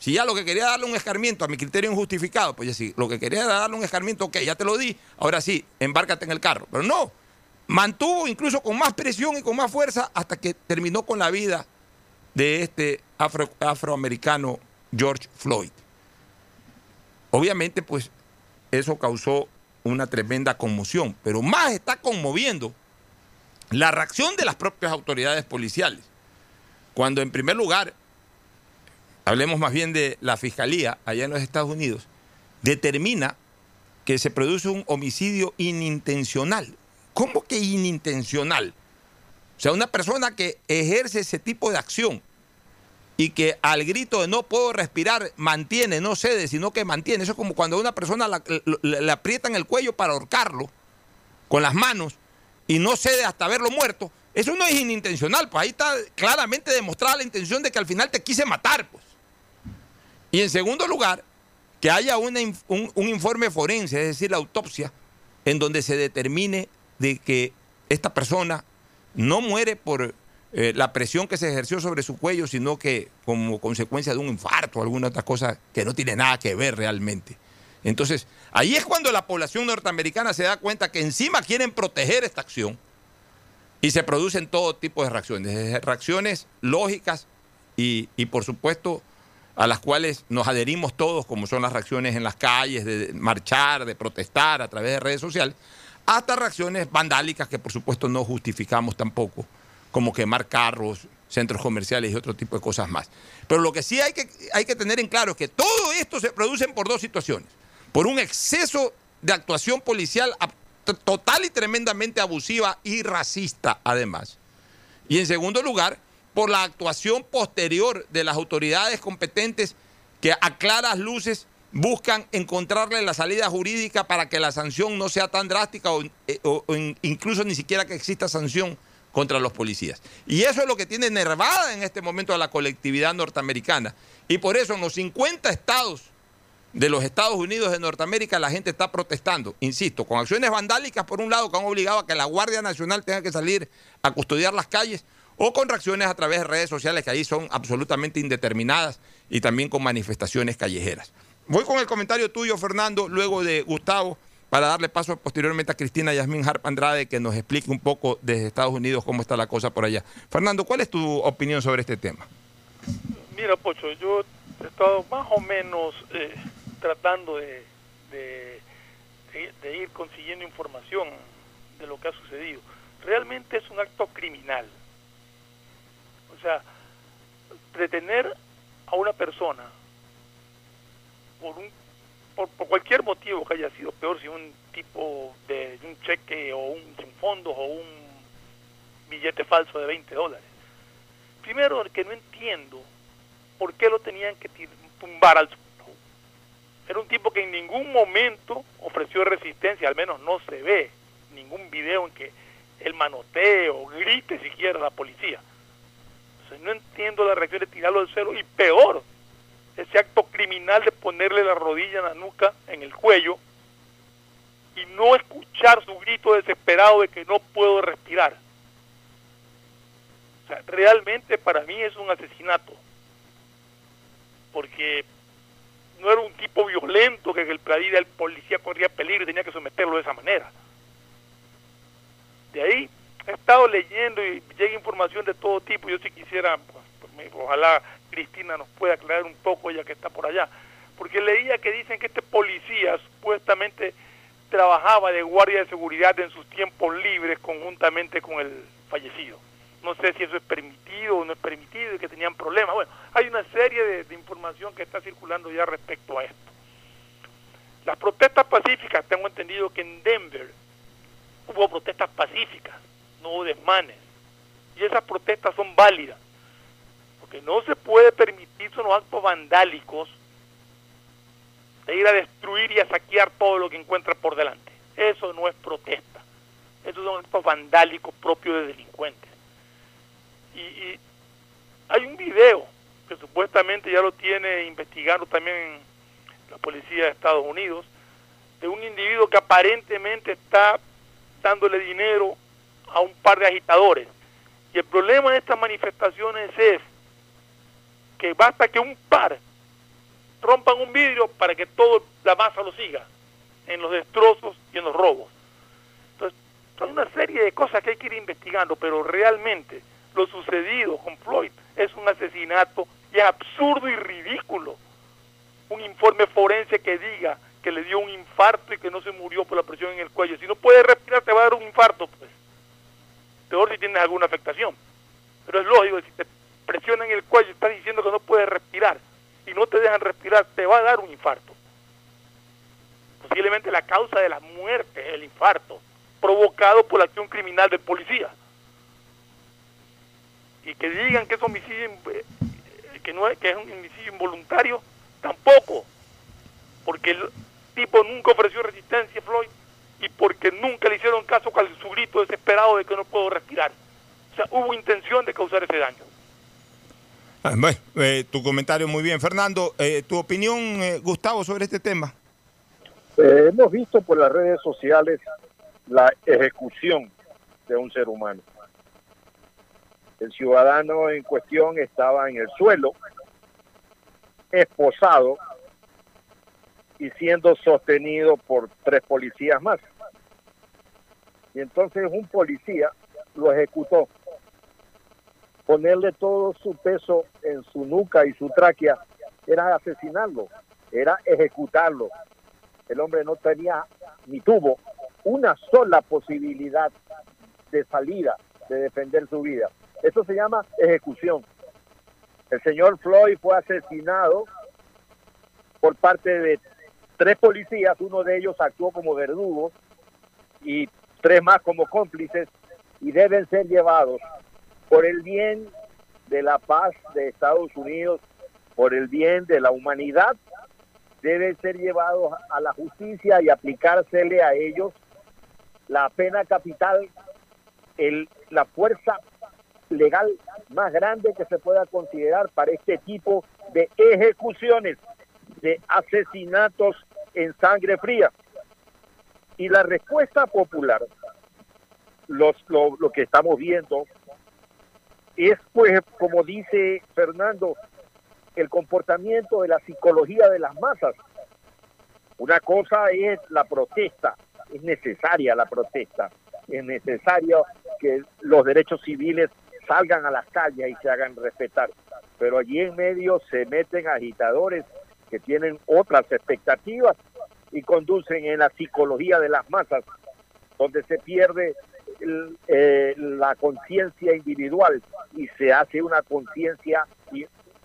si ya lo que quería darle un escarmiento a mi criterio injustificado, pues ya sí, lo que quería darle un escarmiento, ok, ya te lo di, ahora sí, embárcate en el carro. Pero no, mantuvo incluso con más presión y con más fuerza hasta que terminó con la vida de este afro- afroamericano George Floyd. Obviamente, pues eso causó una tremenda conmoción, pero más está conmoviendo la reacción de las propias autoridades policiales. Cuando en primer lugar, hablemos más bien de la fiscalía allá en los Estados Unidos, determina que se produce un homicidio inintencional. ¿Cómo que inintencional? O sea, una persona que ejerce ese tipo de acción y que al grito de no puedo respirar mantiene, no cede, sino que mantiene. Eso es como cuando a una persona le aprietan el cuello para ahorcarlo con las manos y no cede hasta verlo muerto. Eso no es inintencional, pues ahí está claramente demostrada la intención de que al final te quise matar, pues. Y en segundo lugar, que haya un, un informe forense, es decir, la autopsia, en donde se determine de que esta persona no muere por eh, la presión que se ejerció sobre su cuello, sino que como consecuencia de un infarto o alguna otra cosa que no tiene nada que ver realmente. Entonces, ahí es cuando la población norteamericana se da cuenta que encima quieren proteger esta acción y se producen todo tipo de reacciones, reacciones lógicas y, y, por supuesto a las cuales nos adherimos todos, como son las reacciones en las calles, de marchar, de protestar a través de redes sociales, hasta reacciones vandálicas que por supuesto no justificamos tampoco, como quemar carros, centros comerciales y otro tipo de cosas más. Pero lo que sí hay que, hay que tener en claro es que todo esto se produce por dos situaciones. Por un exceso de actuación policial total y tremendamente abusiva y racista además. Y en segundo lugar, por la actuación posterior de las autoridades competentes que a claras luces buscan encontrarle la salida jurídica para que la sanción no sea tan drástica o, eh, o- o in- incluso ni siquiera que exista sanción contra los policías. Y eso es lo que tiene nervada en este momento a la colectividad norteamericana. Y por eso en los 50 estados de los Estados Unidos de Norteamérica la gente está protestando, insisto, con acciones vandálicas por un lado que han obligado a que la Guardia Nacional tenga que salir a custodiar las calles o con reacciones a través de redes sociales que ahí son absolutamente indeterminadas y también con manifestaciones callejeras. Voy con el comentario tuyo, Fernando, luego de Gustavo, para darle paso posteriormente a Cristina Yasmín Harp Andrade que nos explique un poco desde Estados Unidos cómo está la cosa por allá. Fernando, ¿cuál es tu opinión sobre este tema? Mira, Pocho, yo he estado más o menos eh, tratando de, ir consiguiendo información de lo que ha sucedido. Realmente es un acto criminal. O sea, detener a una persona por un por, por cualquier motivo que haya sido peor si un tipo de, un cheque o un sin fondos o un billete falso de 20 dólares primero que no entiendo por qué lo tenían que tumbar al suelo. Era un tipo que en ningún momento ofreció resistencia, al menos no se ve ningún video en que él manotee o grite siquiera a la policía. No entiendo la reacción de tirarlo al suelo y peor, ese acto criminal de ponerle la rodilla en la nuca, en el cuello, y no escuchar su grito desesperado de que no puedo respirar. O sea, realmente para mí es un asesinato. Porque no era un tipo violento que el la vida del policía corría peligro y tenía que someterlo de esa manera. De ahí he estado leyendo y llega información de todo tipo. Yo si quisiera, pues, pues, ojalá Cristina nos pueda aclarar un poco, ella que está por allá. Porque leía que dicen que este policía supuestamente trabajaba de guardia de seguridad en sus tiempos libres conjuntamente con el fallecido. No sé si eso es permitido o no es permitido y que tenían problemas. Bueno, hay una serie de información que está circulando ya respecto a esto. Las protestas pacíficas, tengo entendido que en Denver hubo protestas pacíficas, no hubo desmanes. Y esas protestas son válidas. Porque no se puede permitir son los actos vandálicos de ir a destruir y a saquear todo lo que encuentra por delante. Eso no es protesta. Esos son actos vandálicos propios de delincuentes. Y, y hay un video que supuestamente ya lo tiene investigando también la policía de Estados Unidos, de un individuo que aparentemente está dándole dinero a un par de agitadores. Y el problema de estas manifestaciones es que basta que un par rompan un vidrio para que toda la masa lo siga en los destrozos y en los robos. Entonces, son una serie de cosas que hay que ir investigando, pero realmente lo sucedido con Floyd es un asesinato y es absurdo y ridículo. Un informe forense que diga que le dio un infarto y que no se murió por la presión en el cuello. Si no puedes respirar, te va a dar un infarto, pues. Peor si tienes alguna afectación. Pero es lógico, si te presionan el cuello y estás diciendo que no puedes respirar y no te dejan respirar, te va a dar un infarto. Posiblemente la causa de la muerte es el infarto, provocado por la acción criminal del policía. Y que digan que es homicidio, eh, que, no es, que es un homicidio involuntario, tampoco. Porque el tipo nunca ofreció resistencia, Floyd, y porque nunca le hicieron caso con su grito desesperado de que no puedo respirar. O sea, hubo intención de causar ese daño. Ah, Bueno, eh, tu comentario muy bien. Fernando, eh, tu opinión, eh, Gustavo, sobre este tema. Eh, hemos visto por las redes sociales la ejecución de un ser humano. El ciudadano en cuestión estaba en el suelo, esposado y siendo sostenido por tres policías más. Y entonces un policía lo ejecutó. Ponerle todo su peso en su nuca y su tráquea era asesinarlo, era ejecutarlo. El hombre no tenía ni tuvo una sola posibilidad de salida, de defender su vida. Eso se llama ejecución. El señor Floyd fue asesinado por parte de tres policías, uno de ellos actuó como verdugo y tres más como cómplices y deben ser llevados por el bien de la paz de Estados Unidos por el bien de la humanidad deben ser llevados a la justicia y aplicársele a ellos la pena capital, el, la fuerza legal más grande que se pueda considerar para este tipo de ejecuciones, de asesinatos en sangre fría. Y la respuesta popular, los, lo, lo que estamos viendo, es pues, como dice Fernando, el comportamiento de la psicología de las masas. Una cosa es la protesta, es necesaria la protesta, es necesario que los derechos civiles salgan a las calles y se hagan respetar. Pero allí en medio se meten agitadores que tienen otras expectativas y conducen en la psicología de las masas, donde se pierde eh, la conciencia individual y se hace una conciencia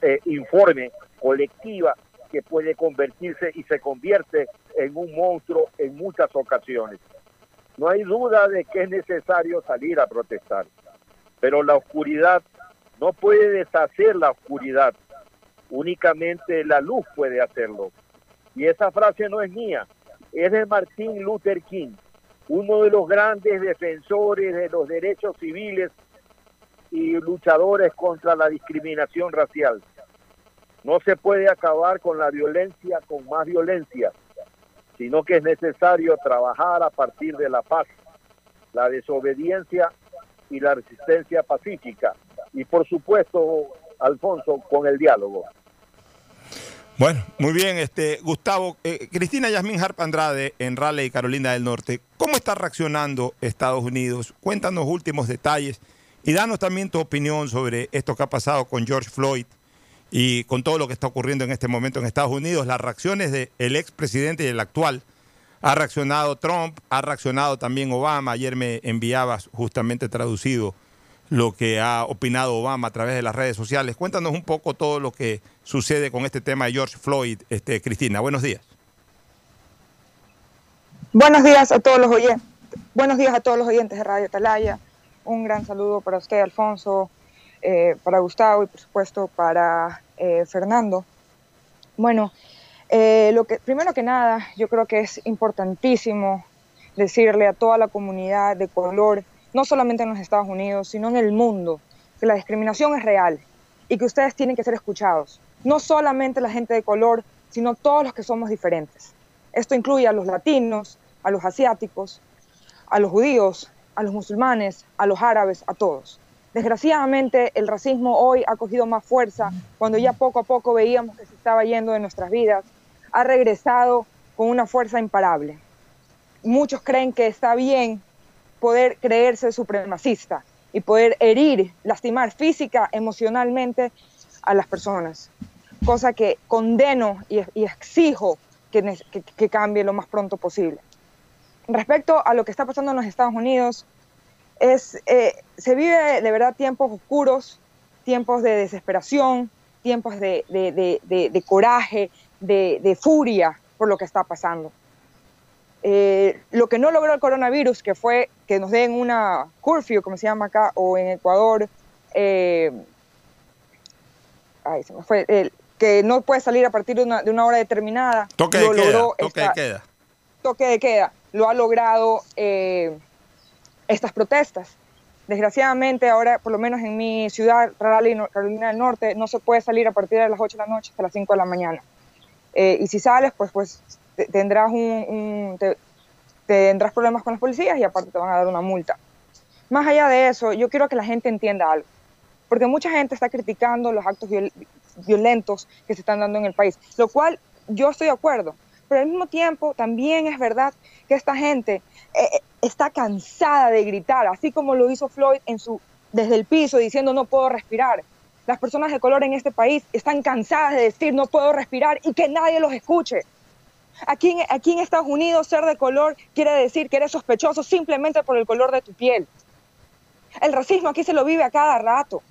eh, informe, colectiva, que puede convertirse y se convierte en un monstruo en muchas ocasiones. No hay duda de que es necesario salir a protestar, pero la oscuridad no puede deshacer la oscuridad, únicamente la luz puede hacerlo. Y esa frase no es mía, es de Martin Luther King, uno de los grandes defensores de los derechos civiles y luchadores contra la discriminación racial. No se puede acabar con la violencia con más violencia, sino que es necesario trabajar a partir de la paz, la desobediencia y la resistencia pacífica. Y por supuesto, Alfonso, con el diálogo. Bueno, muy bien, este Gustavo, eh, Cristina Yasmín Harp Andrade en Raleigh, Carolina del Norte. ¿Cómo está reaccionando Estados Unidos? Cuéntanos últimos detalles y danos también tu opinión sobre esto que ha pasado con George Floyd y con todo lo que está ocurriendo en este momento en Estados Unidos. Las reacciones del expresidente y el actual. Ha reaccionado Trump, ha reaccionado también Obama. Ayer me enviabas justamente traducido lo que ha opinado Obama a través de las redes sociales. Cuéntanos un poco todo lo que sucede con este tema de George Floyd, este, Cristina. Buenos días. Buenos días a todos los oyentes. Buenos días a todos los oyentes de Radio Talaya. Un gran saludo para usted, Alfonso, eh, para Gustavo y por supuesto para eh, Fernando. Bueno, eh, lo que, primero que nada, yo creo que es importantísimo decirle a toda la comunidad de color no solamente en los Estados Unidos, sino en el mundo, que la discriminación es real y que ustedes tienen que ser escuchados. No solamente la gente de color, sino todos los que somos diferentes. Esto incluye a los latinos, a los asiáticos, a los judíos, a los musulmanes, a los árabes, a todos. Desgraciadamente, el racismo hoy ha cogido más fuerza cuando ya poco a poco veíamos que se estaba yendo de nuestras vidas. Ha regresado con una fuerza imparable. Muchos creen que está bien poder creerse supremacista y poder herir, lastimar física, emocionalmente a las personas. Cosa que condeno y, exijo que, que, cambie lo más pronto posible. Respecto a lo que está pasando en los Estados Unidos, es, eh, se vive de verdad tiempos oscuros, tiempos de desesperación, tiempos de, de, coraje, de, furia por lo que está pasando. Eh, lo que no logró el coronavirus, que fue que nos den una curfew, como se llama acá, o en Ecuador, eh, ay, se me fue, que no puede salir a partir de una, de una hora determinada. Toque de queda, toque de queda. Toque de queda. Lo ha logrado eh, estas protestas. Desgraciadamente ahora, por lo menos en mi ciudad, Carolina del Norte, no se puede salir a partir de las 8 de la noche hasta las 5 de la mañana. y si sales, pues, pues tendrás, un, tendrás problemas con las policías y aparte te van a dar una multa. Más allá de eso, yo quiero que la gente entienda algo, porque mucha gente está criticando los actos violentos que se están dando en el país, lo cual yo estoy de acuerdo, pero al mismo tiempo también es verdad que esta gente eh, eh, está cansada de gritar, así como lo hizo Floyd en su, desde el piso diciendo no puedo respirar. Las personas de color en este país están cansadas de decir no puedo respirar y que nadie los escuche. Aquí aquí en Estados Unidos ser de color quiere decir que eres sospechoso simplemente por el color de tu piel. El racismo aquí se lo vive a cada rato.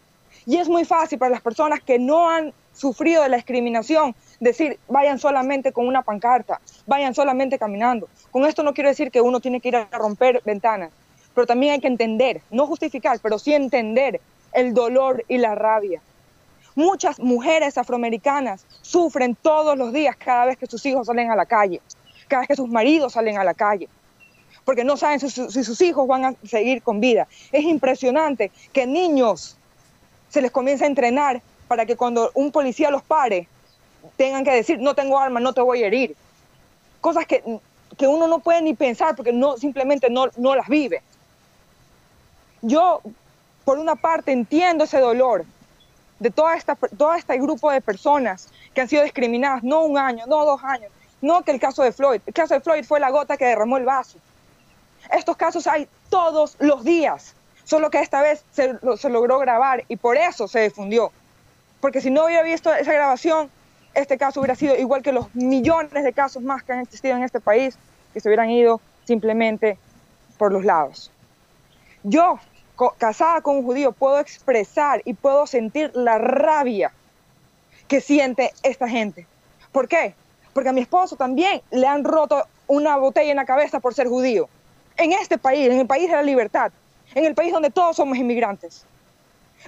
Y es muy fácil para las personas que no han sufrido de la discriminación decir, vayan solamente con una pancarta, vayan solamente caminando. Con esto no quiero decir que uno tiene que ir a romper ventanas, pero también hay que entender, no justificar, pero sí entender el dolor y la rabia. Muchas mujeres afroamericanas sufren todos los días cada vez que sus hijos salen a la calle, cada vez que sus maridos salen a la calle, porque no saben si, sus hijos van a seguir con vida. Es impresionante que niños se les comience a entrenar para que cuando un policía los pare, tengan que decir, no tengo arma, no te voy a herir. Cosas que, que uno no puede ni pensar porque no, simplemente no, no las vive. Yo, por una parte, entiendo ese dolor de toda esta, todo este grupo de personas que han sido discriminadas, no un año, no dos años, no que el caso de Floyd. El caso de Floyd fue la gota que derramó el vaso. Estos casos hay todos los días, solo que esta vez se, se logró grabar y por eso se difundió. Porque si no hubiera visto esa grabación, este caso hubiera sido igual que los millones de casos más que han existido en este país, que se hubieran ido simplemente por los lados. Yo, casada con un judío, puedo expresar y puedo sentir la rabia que siente esta gente. ¿Por qué? Porque a mi esposo también le han roto una botella en la cabeza por ser judío. En este país, en el país de la libertad, en el país donde todos somos inmigrantes.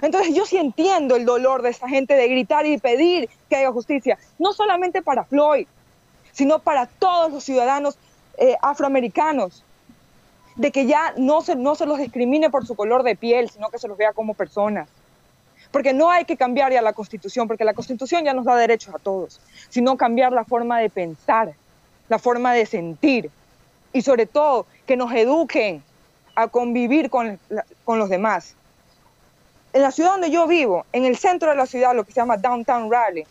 Entonces yo sí entiendo el dolor de esta gente de gritar y pedir que haya justicia, no solamente para Floyd, sino para todos los ciudadanos eh, afroamericanos, de que ya no se, no se los discrimine por su color de piel, sino que se los vea como personas. Porque no hay que cambiar ya la constitución, porque la constitución ya nos da derechos a todos, sino cambiar la forma de pensar, la forma de sentir y sobre todo que nos eduquen a convivir con, con los demás en la ciudad donde yo vivo, en el centro de la ciudad, lo que se llama Downtown Raleigh,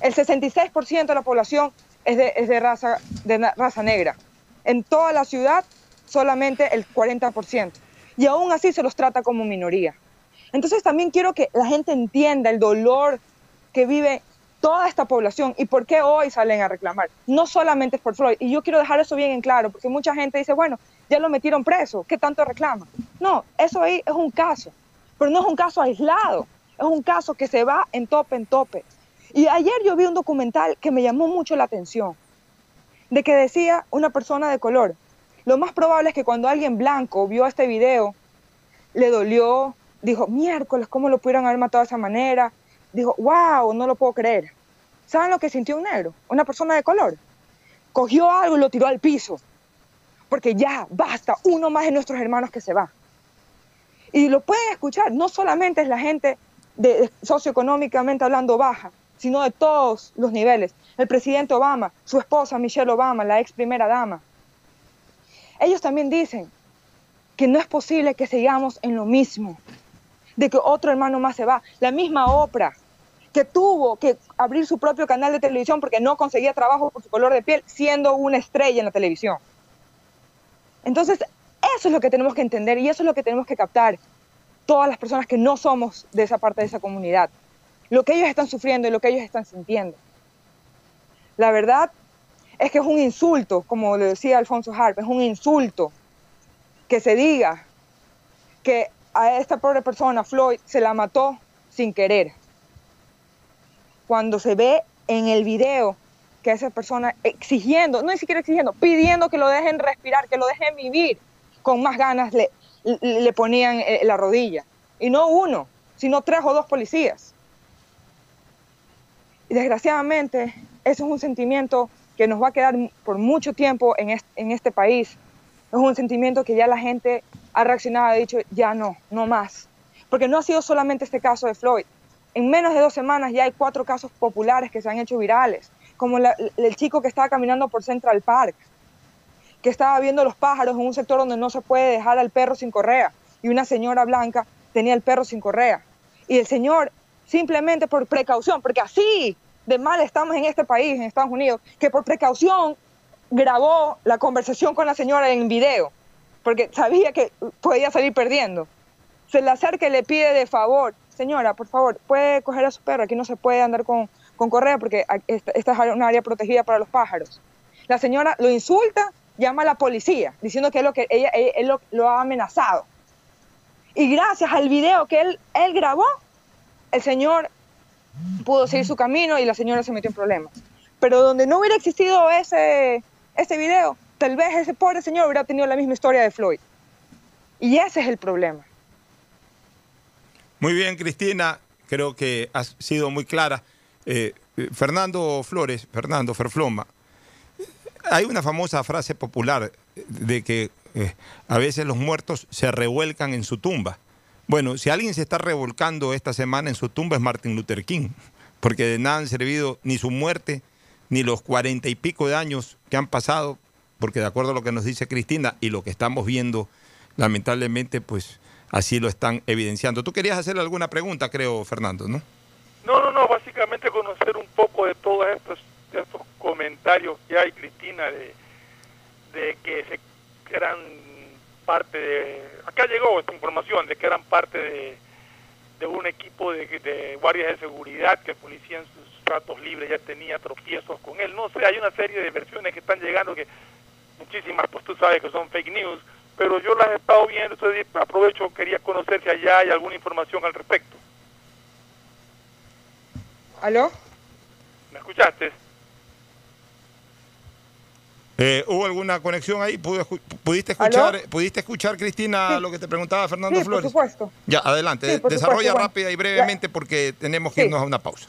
el 66% de la población es de, es de, raza, de raza negra. En toda la ciudad, solamente el 40%. Y aún así se los trata como minoría. Entonces también quiero que la gente entienda el dolor que vive toda esta población y por qué hoy salen a reclamar. No solamente es por Floyd. Y yo quiero dejar eso bien en claro, porque mucha gente dice, bueno, ya lo metieron preso, ¿qué tanto reclama? No, eso ahí es un caso pero no es un caso aislado, es un caso que se va en tope, en tope. Y ayer yo vi un documental que me llamó mucho la atención, de que decía una persona de color, lo más probable es que cuando alguien blanco vio este video, le dolió, dijo, miércoles, ¿cómo lo pudieron haber matado de esa manera? Dijo, wow, no lo puedo creer. ¿Saben lo que sintió un negro? Una persona de color. Cogió algo y lo tiró al piso. Porque ya, basta, uno más de nuestros hermanos que se va. Y lo pueden escuchar, no solamente es la gente de, socioeconómicamente hablando baja, sino de todos los niveles. El presidente Obama, su esposa Michelle Obama, la ex primera dama. Ellos también dicen que no es posible que sigamos en lo mismo, de que otro hermano más se va. La misma Oprah, que tuvo que abrir su propio canal de televisión porque no conseguía trabajo por su color de piel, siendo una estrella en la televisión. Entonces, eso es lo que tenemos que entender y eso es lo que tenemos que captar todas las personas que no somos de esa parte de esa comunidad. Lo que ellos están sufriendo y lo que ellos están sintiendo. La verdad es que es un insulto, como le decía Alfonso Harp, es un insulto que se diga que a esta pobre persona, Floyd, se la mató sin querer. Cuando se ve en el video que esa persona exigiendo, no ni siquiera exigiendo, pidiendo que lo dejen respirar, que lo dejen vivir, con más ganas le, le ponían eh, la rodilla. Y no uno, sino tres o dos policías. Y desgraciadamente, eso es un sentimiento que nos va a quedar por mucho tiempo en este, país. Es un sentimiento que ya la gente ha reaccionado ha dicho, ya no, no más. Porque no ha sido solamente este caso de Floyd. En menos de dos semanas ya hay cuatro casos populares que se han hecho virales, como el chico que estaba caminando por Central Park, que estaba viendo los pájaros en un sector donde no se puede dejar al perro sin correa. Y una señora blanca tenía el perro sin correa. Y el señor, simplemente por precaución, porque así de mal estamos en este país, en Estados Unidos, que por precaución grabó la conversación con la señora en video, porque sabía que podía salir perdiendo. Se le acerca y le pide de favor, señora, por favor, puede coger a su perro, aquí no se puede andar con, con correa porque esta, esta es una área protegida para los pájaros. La señora lo insulta llama a la policía diciendo que es lo que ella, él lo, ha amenazado. Y gracias al video que él, él grabó, el señor pudo seguir su camino y la señora se metió en problemas. Pero donde no hubiera existido ese, ese video, tal vez ese pobre señor hubiera tenido la misma historia de Floyd. Y ese es el problema. Muy bien, Cristina. Creo que has sido muy clara. Eh, Fernando Flores, Fernando Ferfloma, hay una famosa frase popular de que eh, a veces los muertos se revuelcan en su tumba. Bueno, si alguien se está revolcando esta semana en su tumba es Martin Luther King, porque de nada han servido ni su muerte, ni los cuarenta y pico de años que han pasado, porque de acuerdo a lo que nos dice Cristina y lo que estamos viendo, lamentablemente, pues así lo están evidenciando. Tú querías hacerle alguna pregunta, creo, Fernando, ¿no? No, no, no, básicamente conocer un poco de todos estos, estos comentarios que hay, Cristina, de, de que se eran parte de... Acá llegó esta información de que eran parte de, de un equipo de, de guardias de seguridad que el policía en sus ratos libres ya tenía tropiezos con él. No sé, hay una serie de versiones que están llegando que muchísimas, pues tú sabes que son fake news, pero yo las he estado viendo, entonces aprovecho, quería conocer si allá hay alguna información al respecto. ¿Aló? ¿Me escuchaste? Eh, ¿Hubo alguna conexión ahí? ¿Pudo escu- ¿Pudiste escuchar, ¿pudiste escuchar Cristina, lo que te preguntaba Fernando Sí, por Flores? supuesto. Ya, adelante. Sí, por Desarrolla supuesto, rápida y brevemente porque tenemos que irnos a una pausa.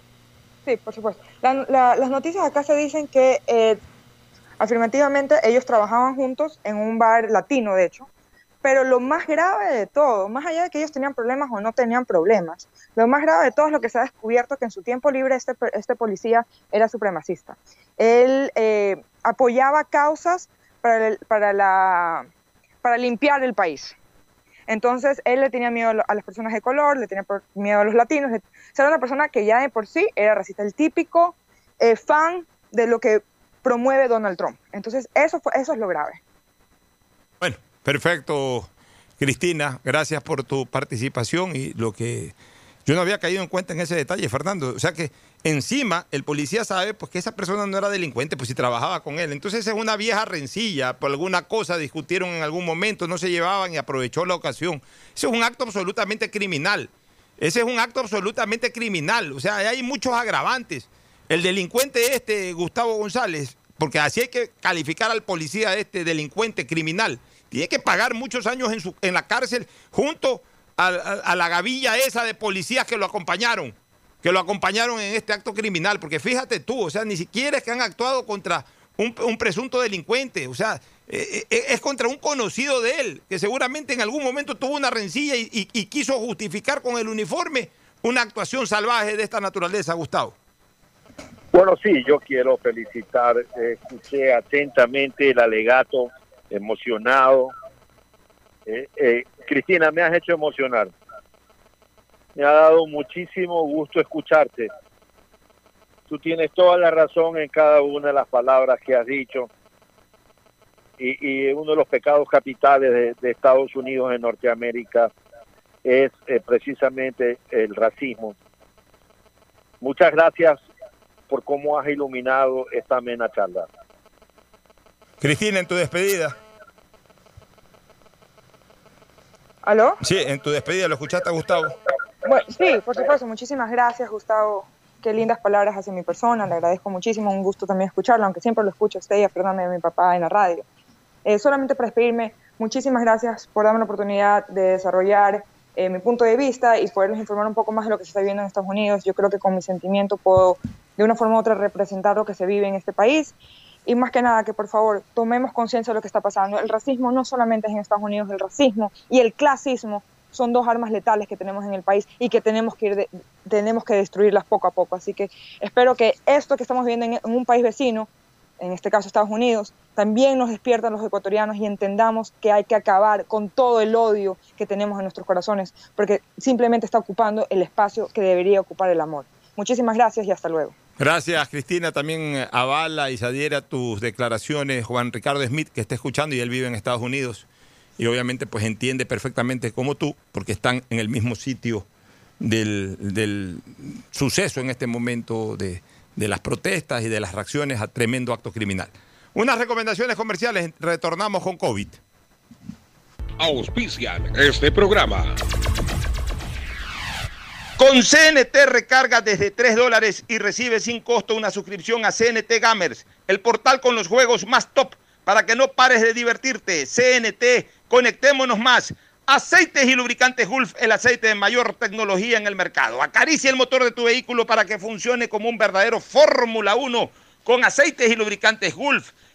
Sí, por supuesto. La- la- las noticias acá se dicen que eh, afirmativamente ellos trabajaban juntos en un bar latino, de hecho. Pero lo más grave de todo, más allá de que ellos tenían problemas o no tenían problemas, lo más grave de todo es lo que se ha descubierto que en su tiempo libre este, este policía era supremacista. Él eh, apoyaba causas para, para, la, para limpiar el país. Entonces, él le tenía miedo a las personas de color, le tenía miedo a los latinos. o sea, era una persona que ya de por sí era racista, el típico eh, fan de lo que promueve Donald Trump. Entonces, eso, fue, eso es lo grave. Bueno, perfecto, Cristina. Gracias por tu participación y lo que yo no había caído en cuenta en ese detalle, Fernando. O sea que encima el policía sabe pues que esa persona no era delincuente, pues si trabajaba con él. Entonces es una vieja rencilla, por alguna cosa discutieron en algún momento, no se llevaban y aprovechó la ocasión. Ese es un acto absolutamente criminal. Ese es un acto absolutamente criminal. O sea, hay muchos agravantes. El delincuente este, Gustavo González, porque así hay que calificar al policía este delincuente criminal, tiene que pagar muchos años en, su, en la cárcel junto a, la gavilla esa de policías que lo acompañaron, que lo acompañaron en este acto criminal, porque fíjate tú, o sea, ni siquiera es que han actuado contra un, un presunto delincuente, o sea, eh, eh, es contra un conocido de él, que seguramente en algún momento tuvo una rencilla y, quiso justificar con el uniforme una actuación salvaje de esta naturaleza, Gustavo. Bueno, sí, yo quiero felicitar, escuché atentamente el alegato, emocionado. Eh, eh, Cristina, me has hecho emocionar. Me ha dado muchísimo gusto escucharte. Tú tienes toda la razón en cada una de las palabras que has dicho. Y, uno de los pecados capitales de, de Estados Unidos en Norteamérica es eh, precisamente el racismo. Muchas gracias por cómo has iluminado esta amena charla. Cristina, en tu despedida. ¿Aló? Sí, en tu despedida, ¿lo escuchaste, Gustavo? Bueno, sí, por supuesto. Muchísimas gracias, Gustavo. Qué lindas palabras hacia mi persona. Le agradezco muchísimo. Un gusto también escucharlo, aunque siempre lo escucho a usted y a Fernando y a mi papá en la radio. Eh, solamente para despedirme, muchísimas gracias por darme la oportunidad de desarrollar eh, mi punto de vista y poderles informar un poco más de lo que se está viviendo en Estados Unidos. Yo creo que con mi sentimiento puedo de una forma u otra representar lo que se vive en este país. Y más que nada, que por favor tomemos conciencia de lo que está pasando. El racismo no solamente es en Estados Unidos, el racismo y el clasismo son dos armas letales que tenemos en el país y que tenemos que, tenemos que destruirlas poco a poco. Así que espero que esto que estamos viendo en, en un país vecino, en este caso Estados Unidos, también nos despiertan los ecuatorianos y entendamos que hay que acabar con todo el odio que tenemos en nuestros corazones, porque simplemente está ocupando el espacio que debería ocupar el amor. Muchísimas gracias y hasta luego. Gracias, Cristina. También eh, avala y se adhiere a tus declaraciones Juan Ricardo Smith, que está escuchando y él vive en Estados Unidos. Y obviamente pues entiende perfectamente como tú, porque están en el mismo sitio del, del suceso en este momento de, de las protestas y de las reacciones a tremendo acto criminal. Unas recomendaciones comerciales, retornamos con COVID. Auspician este programa. Con CNT recarga desde 3 dólares y recibe sin costo una suscripción a CNT Gamers, el portal con los juegos más top para que no pares de divertirte. CNT, conectémonos más. Aceites y lubricantes Gulf, el aceite de mayor tecnología en el mercado. Acaricia el motor de tu vehículo para que funcione como un verdadero Fórmula 1 con aceites y lubricantes Gulf.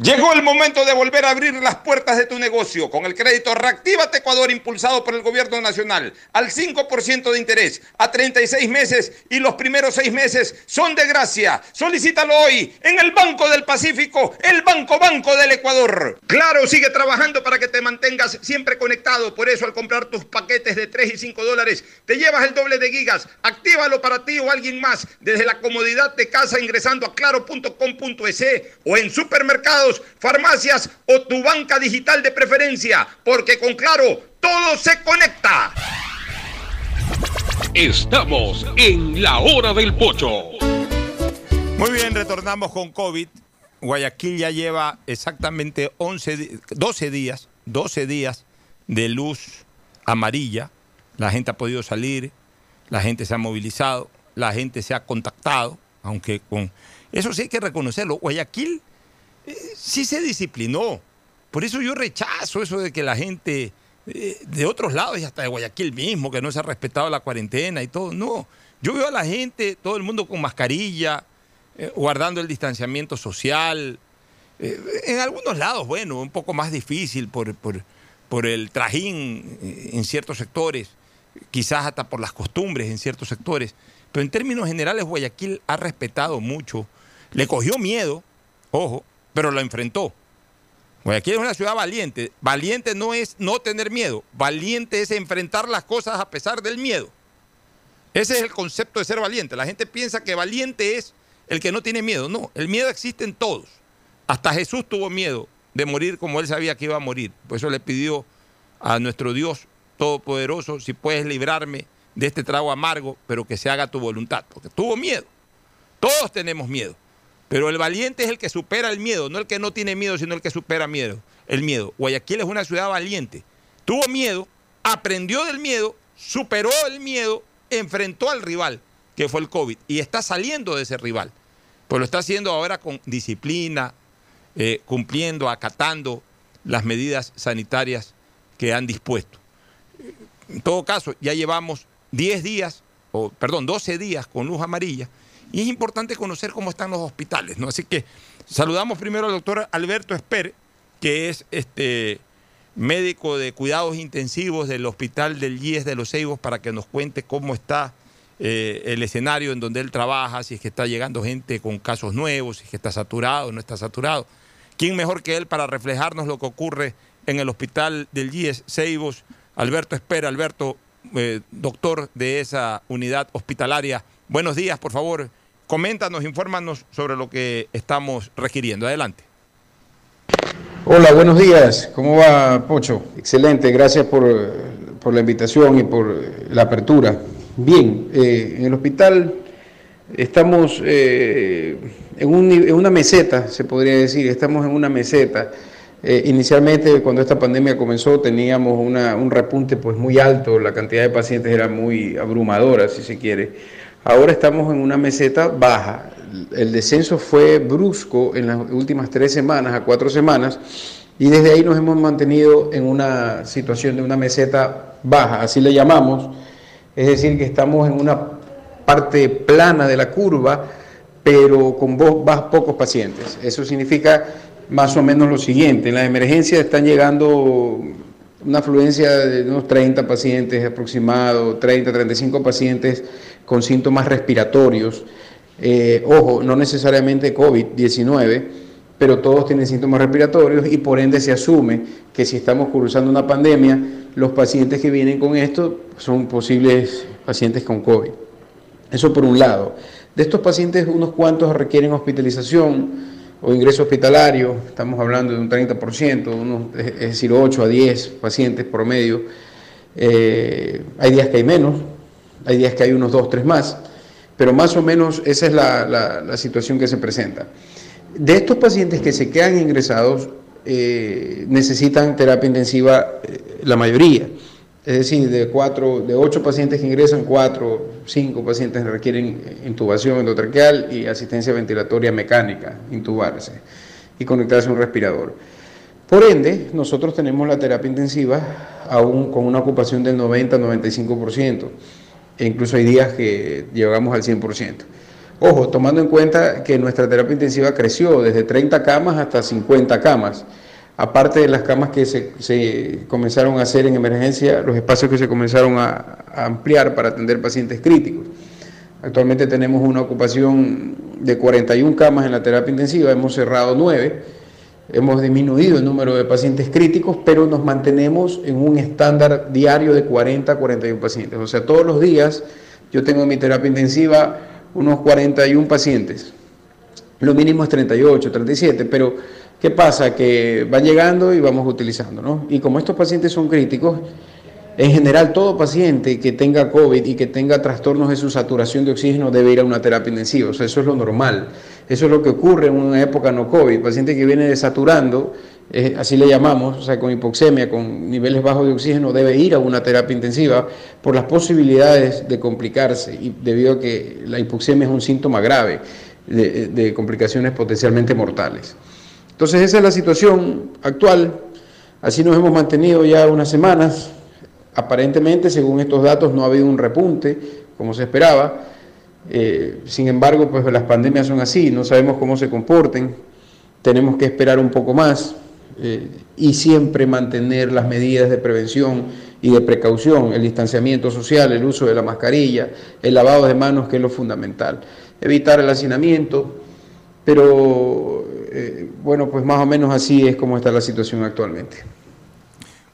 Llegó el momento de volver a abrir las puertas de tu negocio con el crédito Reactívate Ecuador impulsado por el gobierno nacional al 5% de interés a 36 meses y los primeros seis meses son de gracia. Solicítalo hoy en el Banco del Pacífico, el Banco Banco del Ecuador. Claro, sigue trabajando para que te mantengas siempre conectado. Por eso al comprar tus paquetes de 3 y 5 dólares te llevas el doble de gigas. Actívalo para ti o alguien más desde la comodidad de casa ingresando a claro.com.es o en supermercados farmacias o tu banca digital de preferencia, porque con Claro todo se conecta. Estamos en la hora del pocho. Muy bien, retornamos con COVID. Guayaquil ya lleva exactamente 11, 12 días, 12 días de luz amarilla. La gente ha podido salir, la gente se ha movilizado, la gente se ha contactado, aunque con... Eso sí hay que reconocerlo. Guayaquil sí se disciplinó. Por eso yo rechazo eso de que la gente eh, de otros lados y hasta de Guayaquil mismo, que no se ha respetado la cuarentena y todo. No, yo veo a la gente, todo el mundo con mascarilla, eh, guardando el distanciamiento social. Eh, en algunos lados, bueno, un poco más difícil por, por, por el trajín en ciertos sectores, quizás hasta por las costumbres en ciertos sectores. Pero en términos generales, Guayaquil ha respetado mucho, le cogió miedo, ojo, pero lo enfrentó. Guayaquil es una ciudad valiente. Valiente no es no tener miedo, valiente es enfrentar las cosas a pesar del miedo. Ese es el concepto de ser valiente. La gente piensa que valiente es el que no tiene miedo. No, el miedo existe en todos. Hasta Jesús tuvo miedo de morir como él sabía que iba a morir. Por eso le pidió a nuestro Dios Todopoderoso, si puedes librarme de este trago amargo, pero que se haga tu voluntad. Porque tuvo miedo. Todos tenemos miedo. Pero el valiente es el que supera el miedo, no el que no tiene miedo, sino el que supera miedo, el miedo. Guayaquil es una ciudad valiente. Tuvo miedo, aprendió del miedo, superó el miedo, enfrentó al rival, que fue el COVID, y está saliendo de ese rival. Pues lo está haciendo ahora con disciplina, eh, cumpliendo, acatando las medidas sanitarias que han dispuesto. En todo caso, ya llevamos 10 días, o perdón, 12 días con luz amarilla y es importante conocer cómo están los hospitales, ¿no? Así que saludamos primero al doctor Alberto Esper, que es este médico de cuidados intensivos del Hospital del IES de los Ceibos, para que nos cuente cómo está eh, el escenario en donde él trabaja, si es que está llegando gente con casos nuevos, si es que está saturado o no está saturado. ¿Quién mejor que él para reflejarnos lo que ocurre en el Hospital del IES Ceibos? Alberto Esper, Alberto, eh, doctor de esa unidad hospitalaria. Buenos días, por favor. Coméntanos, infórmanos sobre lo que estamos requiriendo. Adelante. Hola, buenos días. ¿Cómo va, Pocho? Excelente, gracias por, la invitación y por la apertura. Bien, eh, en el hospital estamos eh, en, una meseta, se podría decir, estamos en una meseta. Eh, inicialmente, cuando esta pandemia comenzó, teníamos un repunte pues, muy alto, la cantidad de pacientes era muy abrumadora, si se quiere. Ahora estamos en una meseta baja. El descenso fue brusco en las últimas tres semanas a cuatro semanas y desde ahí nos hemos mantenido en una situación de una meseta baja, así le llamamos. Es decir, que estamos en una parte plana de la curva, pero con pocos pacientes. Eso significa más o menos lo siguiente. En las emergencias están llegando una afluencia de unos 30 pacientes aproximados, 30, 35 pacientes con síntomas respiratorios. Eh, ojo, no necesariamente COVID-19, pero todos tienen síntomas respiratorios y por ende se asume que si estamos cursando una pandemia, los pacientes que vienen con esto son posibles pacientes con COVID. Eso por un lado. De estos pacientes, unos cuantos requieren hospitalización o ingreso hospitalario, estamos hablando de un 30%, unos, es decir, 8 a 10 pacientes promedio. Eh, hay días que hay menos, hay días que hay unos 2, 3 más, pero más o menos esa es la, situación que se presenta. De estos pacientes que se quedan ingresados, eh, necesitan terapia intensiva eh, la mayoría. Es decir, de, cuatro, de ocho pacientes que ingresan, cuatro, cinco pacientes requieren intubación endotraqueal y asistencia ventilatoria mecánica, intubarse y conectarse a un respirador. Por ende, nosotros tenemos la terapia intensiva aún con una ocupación del 90-95%, e incluso hay días que llegamos al 100%. Ojo, tomando en cuenta que nuestra terapia intensiva creció desde 30 camas hasta 50 camas aparte de las camas que se, comenzaron a hacer en emergencia, los espacios que se comenzaron a, ampliar para atender pacientes críticos. Actualmente tenemos una ocupación de 41 camas en la terapia intensiva, hemos cerrado 9, hemos disminuido el número de pacientes críticos, pero nos mantenemos en un estándar diario de 40 a 41 pacientes. O sea, todos los días yo tengo en mi terapia intensiva unos 41 pacientes. Lo mínimo es 38, 37, pero ¿Qué pasa? Que van llegando y vamos utilizando, ¿no? Y como estos pacientes son críticos, en general todo paciente que tenga COVID y que tenga trastornos de su saturación de oxígeno debe ir a una terapia intensiva, o sea, eso es lo normal. Eso es lo que ocurre en una época no COVID. paciente que viene desaturando, eh, así le llamamos, o sea, con hipoxemia, con niveles bajos de oxígeno, debe ir a una terapia intensiva por las posibilidades de complicarse y debido a que la hipoxemia es un síntoma grave de complicaciones potencialmente mortales. Entonces esa es la situación actual. Así nos hemos mantenido ya unas semanas. Aparentemente, según estos datos, no ha habido un repunte como se esperaba. Eh, sin embargo, pues las pandemias son así, no sabemos cómo se comporten. Tenemos que esperar un poco más eh, y siempre mantener las medidas de prevención y de precaución, el distanciamiento social, el uso de la mascarilla, el lavado de manos, que es lo fundamental. Evitar el hacinamiento, pero eh, bueno, pues más o menos así es como está la situación actualmente.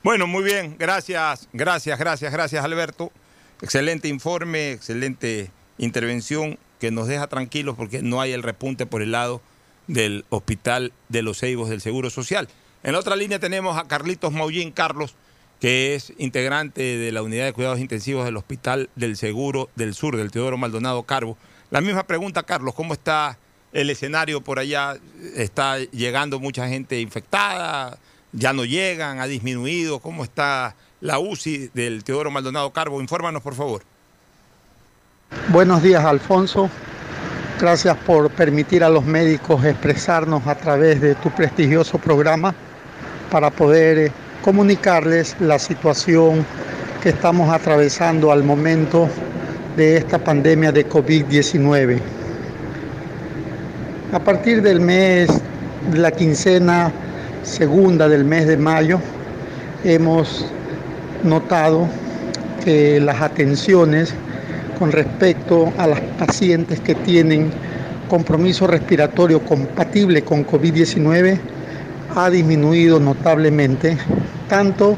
Bueno, muy bien, gracias, gracias, gracias, gracias Alberto. Excelente informe, excelente intervención que nos deja tranquilos porque no hay el repunte por el lado del Hospital de los Ceibos del Seguro Social. En otra línea tenemos a Carlitos Maullín Carlos, que es integrante de la Unidad de Cuidados Intensivos del Hospital del Seguro del Sur, del Teodoro Maldonado Carbo. La misma pregunta, Carlos, ¿cómo está el escenario por allá está llegando mucha gente infectada, ya no llegan, ha disminuido, ¿cómo está la UCI del Teodoro Maldonado Carbo? Infórmanos, por favor. Buenos días, Alfonso. Gracias por permitir a los médicos expresarnos a través de tu prestigioso programa para poder eh, comunicarles la situación que estamos atravesando al momento de esta pandemia de COVID-19. A partir del mes, de la quincena segunda del mes de mayo, hemos notado que las atenciones con respecto a las pacientes que tienen compromiso respiratorio compatible con COVID-19 ha disminuido notablemente, tanto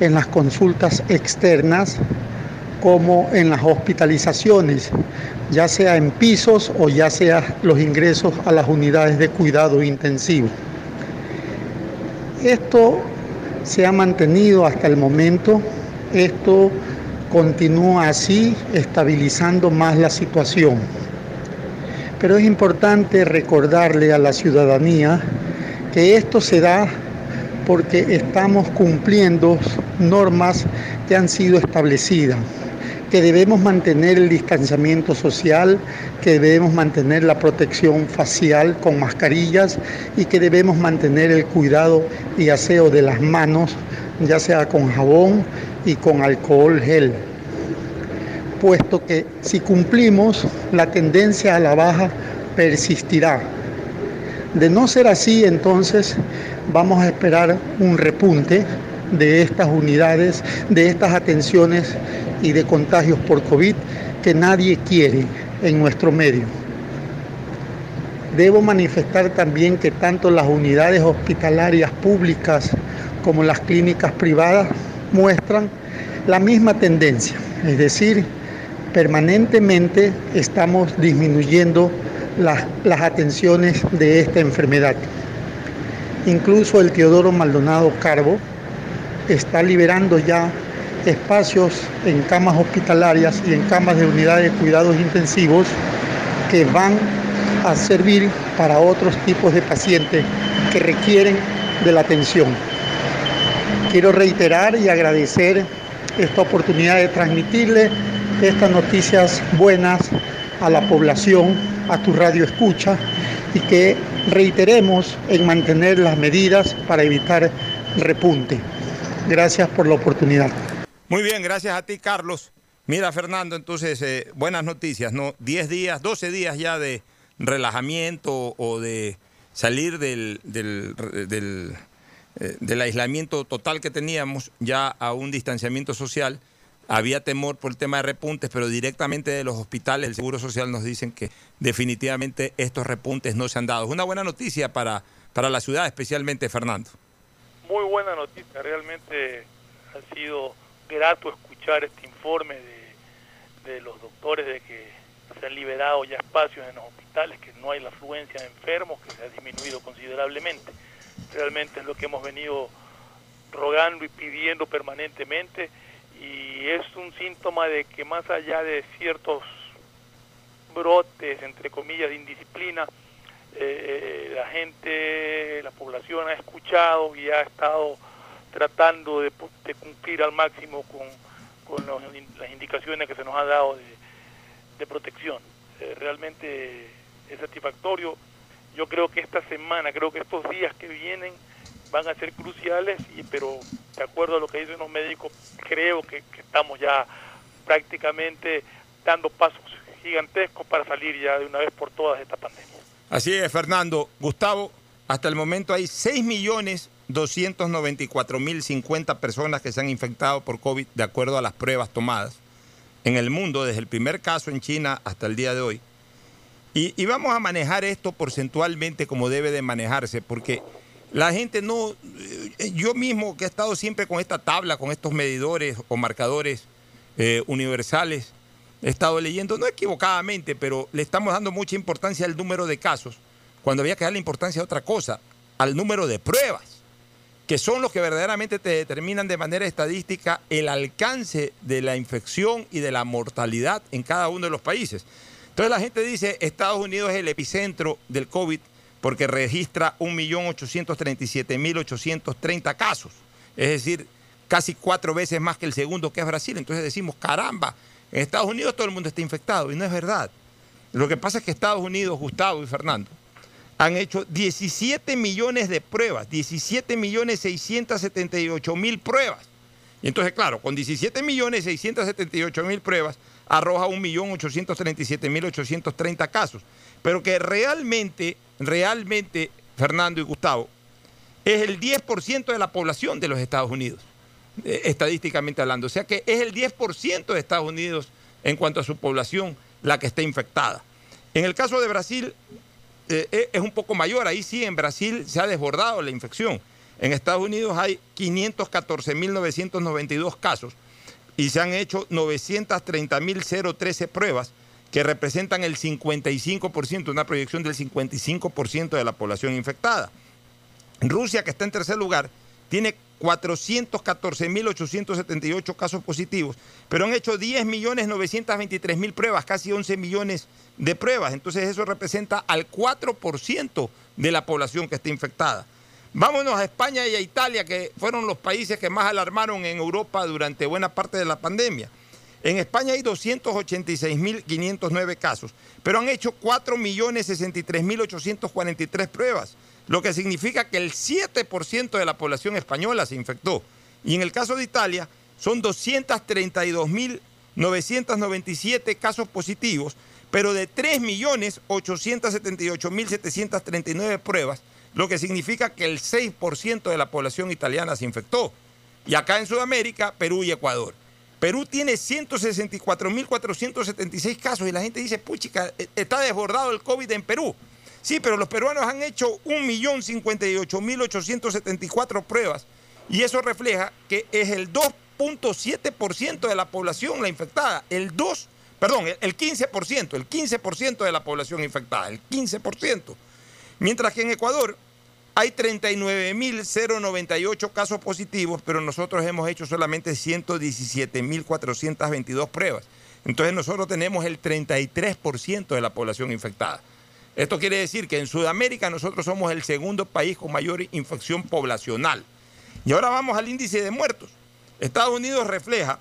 en las consultas externas como en las hospitalizaciones, ya sea en pisos o ya sea los ingresos a las unidades de cuidado intensivo. Esto se ha mantenido hasta el momento, esto continúa así, estabilizando más la situación. Pero es importante recordarle a la ciudadanía que esto se da porque estamos cumpliendo normas que han sido establecidas que debemos mantener el distanciamiento social, que debemos mantener la protección facial con mascarillas y que debemos mantener el cuidado y aseo de las manos, ya sea con jabón y con alcohol gel. Puesto que si cumplimos, la tendencia a la baja persistirá. De no ser así, entonces vamos a esperar un repunte de estas unidades, de estas atenciones y de contagios por COVID que nadie quiere en nuestro medio. Debo manifestar también que tanto las unidades hospitalarias públicas como las clínicas privadas muestran la misma tendencia, es decir, permanentemente estamos disminuyendo las, las atenciones de esta enfermedad. Incluso el Teodoro Maldonado Carbo está liberando ya espacios en camas hospitalarias y en camas de unidades de cuidados intensivos que van a servir para otros tipos de pacientes que requieren de la atención. Quiero reiterar y agradecer esta oportunidad de transmitirle estas noticias buenas a la población, a tu radio escucha y que reiteremos en mantener las medidas para evitar repunte. Gracias por la oportunidad. Muy bien, gracias a ti, Carlos. Mira, Fernando, entonces, eh, buenas noticias, ¿no? 10 días, 12 días ya de relajamiento o de salir del, del, del, eh, del aislamiento total que teníamos ya a un distanciamiento social. Había temor por el tema de repuntes, pero directamente de los hospitales, el Seguro Social nos dicen que definitivamente estos repuntes no se han dado. Es una buena noticia para, para la ciudad, especialmente Fernando. Muy buena noticia, realmente ha sido grato escuchar este informe de, los doctores de que se han liberado ya espacios en los hospitales, que no hay la afluencia de enfermos, que se ha disminuido considerablemente. Realmente es lo que hemos venido rogando y pidiendo permanentemente y es un síntoma de que más allá de ciertos brotes, entre comillas, de indisciplina, eh, la gente, la población ha escuchado y ha estado tratando de, cumplir al máximo con, las indicaciones que se nos ha dado de, protección. Eh, realmente es satisfactorio. Yo creo que esta semana, creo que estos días que vienen van a ser cruciales, pero de acuerdo a lo que dicen los médicos, creo que estamos ya prácticamente dando pasos gigantescos para salir ya de una vez por todas de esta pandemia. Así es, Fernando. Gustavo, hasta el momento hay 6.294.050 personas que se han infectado por COVID de acuerdo a las pruebas tomadas en el mundo desde el primer caso en China hasta el día de hoy. Y, vamos a manejar esto porcentualmente como debe de manejarse, porque la gente no, yo mismo que he estado siempre con esta tabla, con estos medidores o marcadores eh, universales, he estado leyendo, no equivocadamente, pero le estamos dando mucha importancia al número de casos, cuando había que darle importancia a otra cosa, al número de pruebas, que son los que verdaderamente te determinan de manera estadística el alcance de la infección y de la mortalidad en cada uno de los países. Entonces la gente dice, Estados Unidos es el epicentro del COVID porque registra 1.837.830 casos, es decir, casi cuatro veces más que el segundo que es Brasil. Entonces decimos, caramba, en Estados Unidos todo el mundo está infectado y no es verdad. Lo que pasa es que Estados Unidos, Gustavo y Fernando, han hecho 17 millones de pruebas, 17 millones 678 mil pruebas. Y entonces, claro, con 17 millones 678 mil pruebas, arroja 1.837.830 casos. Pero que realmente, realmente, Fernando y Gustavo, es el 10% de la población de los Estados Unidos, eh, estadísticamente hablando. O sea que es el 10% de Estados Unidos en cuanto a su población la que está infectada. En el caso de Brasil eh, es un poco mayor, ahí sí, en Brasil se ha desbordado la infección. En Estados Unidos hay 514.992 casos y se han hecho 930.013 pruebas que representan el 55%, una proyección del 55% de la población infectada. Rusia, que está en tercer lugar, tiene 414.878 casos positivos, pero han hecho 10.923.000 pruebas, casi 11 millones de pruebas. Entonces eso representa al 4% de la población que está infectada. Vámonos a España y a Italia, que fueron los países que más alarmaron en Europa durante buena parte de la pandemia. En España hay 286.509 casos, pero han hecho 4.063.843 pruebas, lo que significa que el 7% de la población española se infectó. Y en el caso de Italia son 232.997 casos positivos, pero de 3.878.739 pruebas, lo que significa que el 6% de la población italiana se infectó. Y acá en Sudamérica, Perú y Ecuador. Perú tiene 164.476 casos y la gente dice, puchica, eh, está desbordado el COVID en Perú. Sí, pero los peruanos han hecho 1.058.874 pruebas y eso refleja que es el 2.7% de la población la infectada, el 2, perdón, el 15%, el 15% de la población infectada, el 15%. Mientras que en Ecuador hay 39.098 casos positivos, pero nosotros hemos hecho solamente 117.422 pruebas. Entonces nosotros tenemos el 33% de la población infectada. Esto quiere decir que en Sudamérica nosotros somos el segundo país con mayor infección poblacional. Y ahora vamos al índice de muertos. Estados Unidos refleja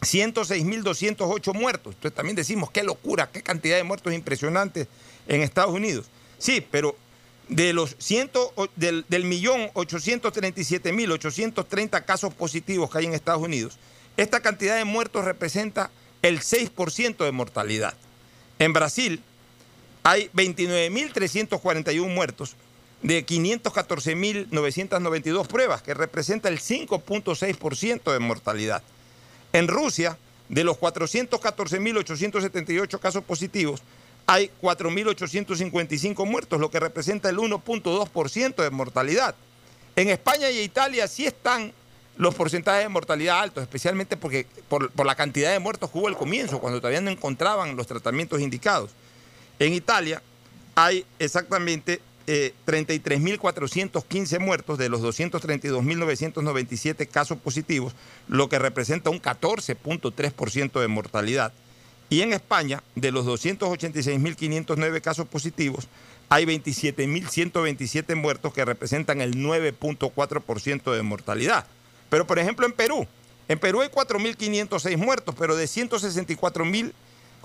106.208 muertos. Entonces también decimos, qué locura, qué cantidad de muertos impresionantes en Estados Unidos. Sí, pero de los ciento, del, del millón 837 mil 830 casos positivos que hay en Estados Unidos, esta cantidad de muertos representa el 6% de mortalidad. En Brasil hay 29.341 muertos de 514.992 pruebas, que representa el 5.6% de mortalidad. En Rusia, de los 414.878 casos positivos, hay 4.855 muertos, lo que representa el 1.2% de mortalidad. En España y Italia sí están los porcentajes de mortalidad altos, especialmente porque por, la cantidad de muertos que hubo al comienzo, cuando todavía no encontraban los tratamientos indicados. En Italia hay exactamente 33.415 eh, muertos de los 232.997 casos positivos, lo que representa un 14.3% de mortalidad. Y en España, de los 286.509 casos positivos, hay 27.127 muertos que representan el 9.4% de mortalidad. Pero, por ejemplo, en Perú, en Perú hay 4.506 muertos, pero de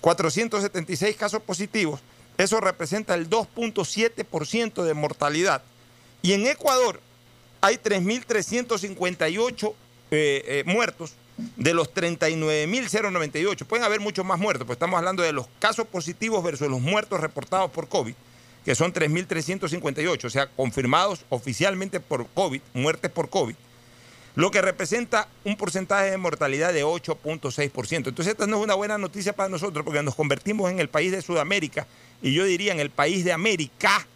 164.476 casos positivos, eso representa el 2.7% de mortalidad. Y en Ecuador hay 3.358 eh, eh, muertos de los 39.098, pueden haber muchos más muertos, pues estamos hablando de los casos positivos versus los muertos reportados por COVID, que son 3.358, o sea, confirmados oficialmente por COVID, muertes por COVID, lo que representa un porcentaje de mortalidad de 8.6%. Entonces esta no es una buena noticia para nosotros porque nos convertimos en el país de Sudamérica y yo diría en el país de América,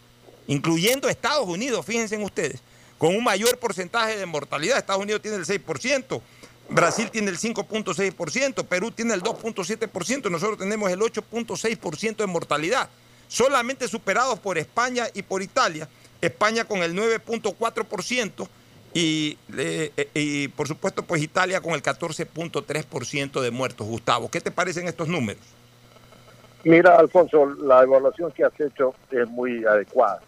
incluyendo Estados Unidos, fíjense en ustedes, con un mayor porcentaje de mortalidad. Estados Unidos tiene el 6%, Brasil tiene el 5.6%, Perú tiene el 2.7%, nosotros tenemos el 8.6% de mortalidad, solamente superados por España y por Italia. España con el 9.4% y, eh, y por supuesto pues Italia con el 14.3% de muertos. Gustavo, ¿qué te parecen estos números? Mira, Alfonso, la evaluación que has hecho es muy adecuada.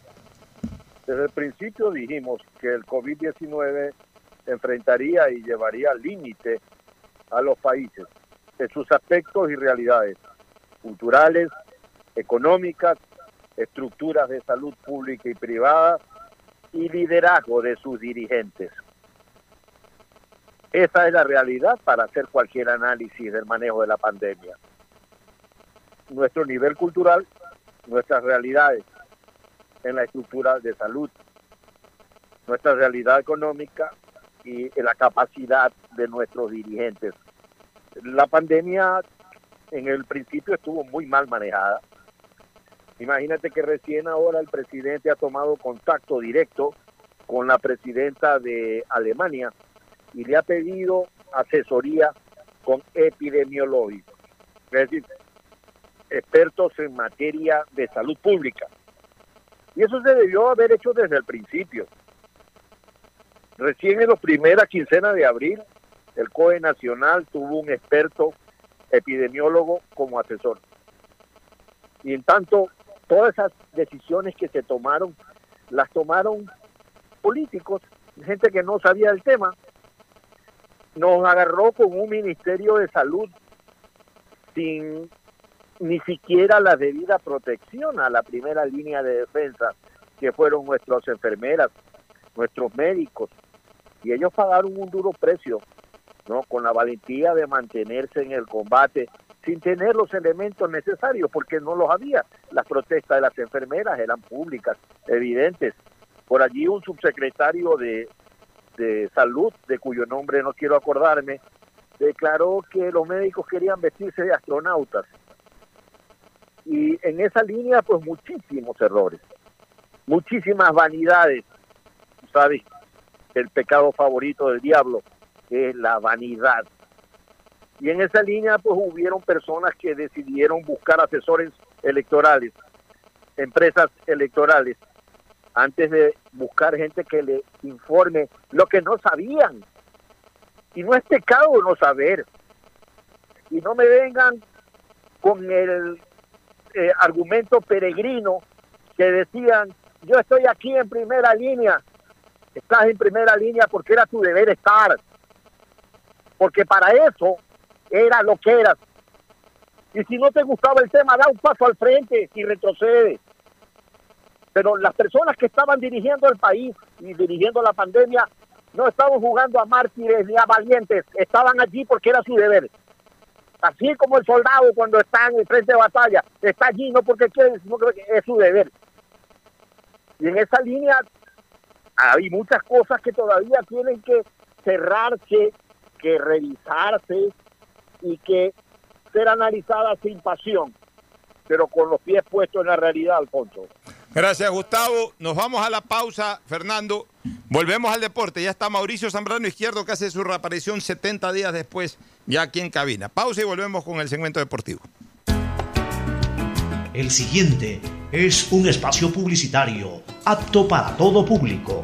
Desde el principio dijimos que el COVID-19 enfrentaría y llevaría límite a los países en sus aspectos y realidades culturales, económicas, estructuras de salud pública y privada y liderazgo de sus dirigentes. Esa es la realidad para hacer cualquier análisis del manejo de la pandemia. Nuestro nivel cultural, nuestras realidades en la estructura de salud, nuestra realidad económica y la capacidad de nuestros dirigentes. La pandemia en el principio estuvo muy mal manejada. Imagínate que recién ahora el presidente ha tomado contacto directo con la presidenta de Alemania y le ha pedido asesoría con epidemiológicos, es decir, expertos en materia de salud pública. Y eso se debió haber hecho desde el principio. Recién en la primera quincena de abril, el COE Nacional tuvo un experto epidemiólogo como asesor. Y en tanto, todas esas decisiones que se tomaron, las tomaron políticos, gente que no sabía del tema. Nos agarró con un Ministerio de Salud sin ni siquiera la debida protección a la primera línea de defensa, que fueron nuestras enfermeras, nuestros médicos, y ellos pagaron un duro precio, ¿no? Con la valentía de mantenerse en el combate sin tener los elementos necesarios, porque no los había. Las protestas de las enfermeras eran públicas, evidentes. Por allí un subsecretario de, de Salud, de cuyo nombre no quiero acordarme, declaró que los médicos querían vestirse de astronautas. Y en esa línea, pues muchísimos errores, muchísimas vanidades. ¿Sabes? El pecado favorito del diablo es la vanidad. Y en esa línea, pues hubieron personas que decidieron buscar asesores electorales, empresas electorales, antes de buscar gente que le informe lo que no sabían. Y no es pecado no saber. Y no me vengan con el eh, argumento peregrino que decían, yo estoy aquí en primera línea. Estás en primera línea porque era tu deber estar. Porque para eso era lo que eras. Y si no te gustaba el tema, da un paso al frente y retrocede. Pero las personas que estaban dirigiendo el país y dirigiendo la pandemia no estaban jugando a mártires ni a valientes, estaban allí porque era su deber. Así como el soldado cuando está en el frente de batalla, está allí no porque quiere, es su deber. Y en esa línea hay muchas cosas que todavía tienen que cerrarse, que revisarse y que ser analizadas sin pasión, pero con los pies puestos en la realidad, Alfonso. Gracias, Gustavo. Nos vamos a la pausa, Fernando. Volvemos al deporte. Ya está Mauricio Zambrano Izquierdo que hace su reaparición 70 días después, ya aquí en cabina. Pausa y volvemos con el segmento deportivo. El siguiente es un espacio publicitario apto para todo público.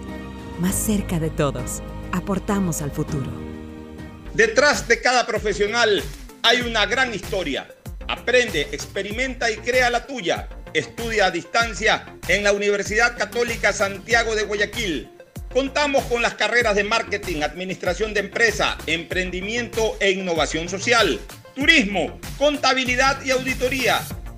más cerca de todos. Aportamos al futuro. Detrás de cada profesional hay una gran historia. Aprende, experimenta y crea la tuya. Estudia a distancia en la Universidad Católica Santiago de Guayaquil. Contamos con las carreras de marketing, administración de empresa, emprendimiento e innovación social, turismo, contabilidad y auditoría,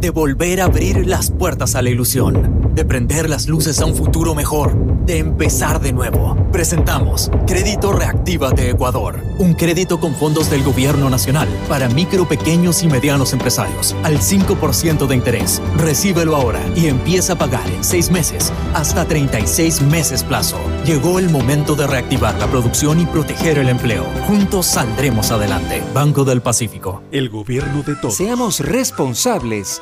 de volver a abrir las puertas a la ilusión, de prender las luces a un futuro mejor, de empezar de nuevo. Presentamos Crédito Reactiva de Ecuador, un crédito con fondos del gobierno nacional para micro, pequeños y medianos empresarios, al 5% de interés. Recíbelo ahora y empieza a pagar en 6 meses, hasta 36 meses plazo. Llegó el momento de reactivar la producción y proteger el empleo. Juntos saldremos adelante. Banco del Pacífico. El gobierno de todos. Seamos responsables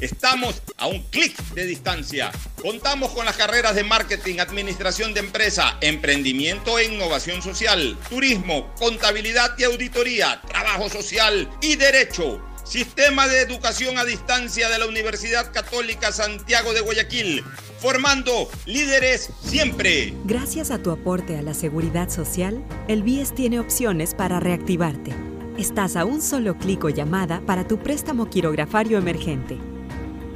Estamos a un clic de distancia. Contamos con las carreras de marketing, administración de empresa, emprendimiento e innovación social, turismo, contabilidad y auditoría, trabajo social y derecho. Sistema de Educación a Distancia de la Universidad Católica Santiago de Guayaquil, formando líderes siempre. Gracias a tu aporte a la seguridad social, el BIES tiene opciones para reactivarte. Estás a un solo clic o llamada para tu préstamo quirografario emergente.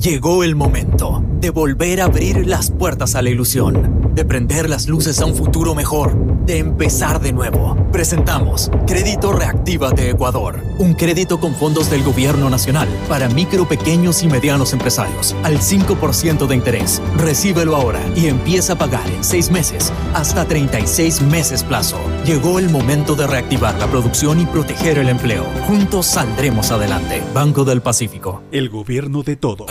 Llegó el momento de volver a abrir las puertas a la ilusión, de prender las luces a un futuro mejor, de empezar de nuevo. Presentamos Crédito Reactiva de Ecuador, un crédito con fondos del gobierno nacional para micro, pequeños y medianos empresarios al 5% de interés. Recíbelo ahora y empieza a pagar en 6 meses hasta 36 meses plazo. Llegó el momento de reactivar la producción y proteger el empleo. Juntos saldremos adelante. Banco del Pacífico. El gobierno de todos.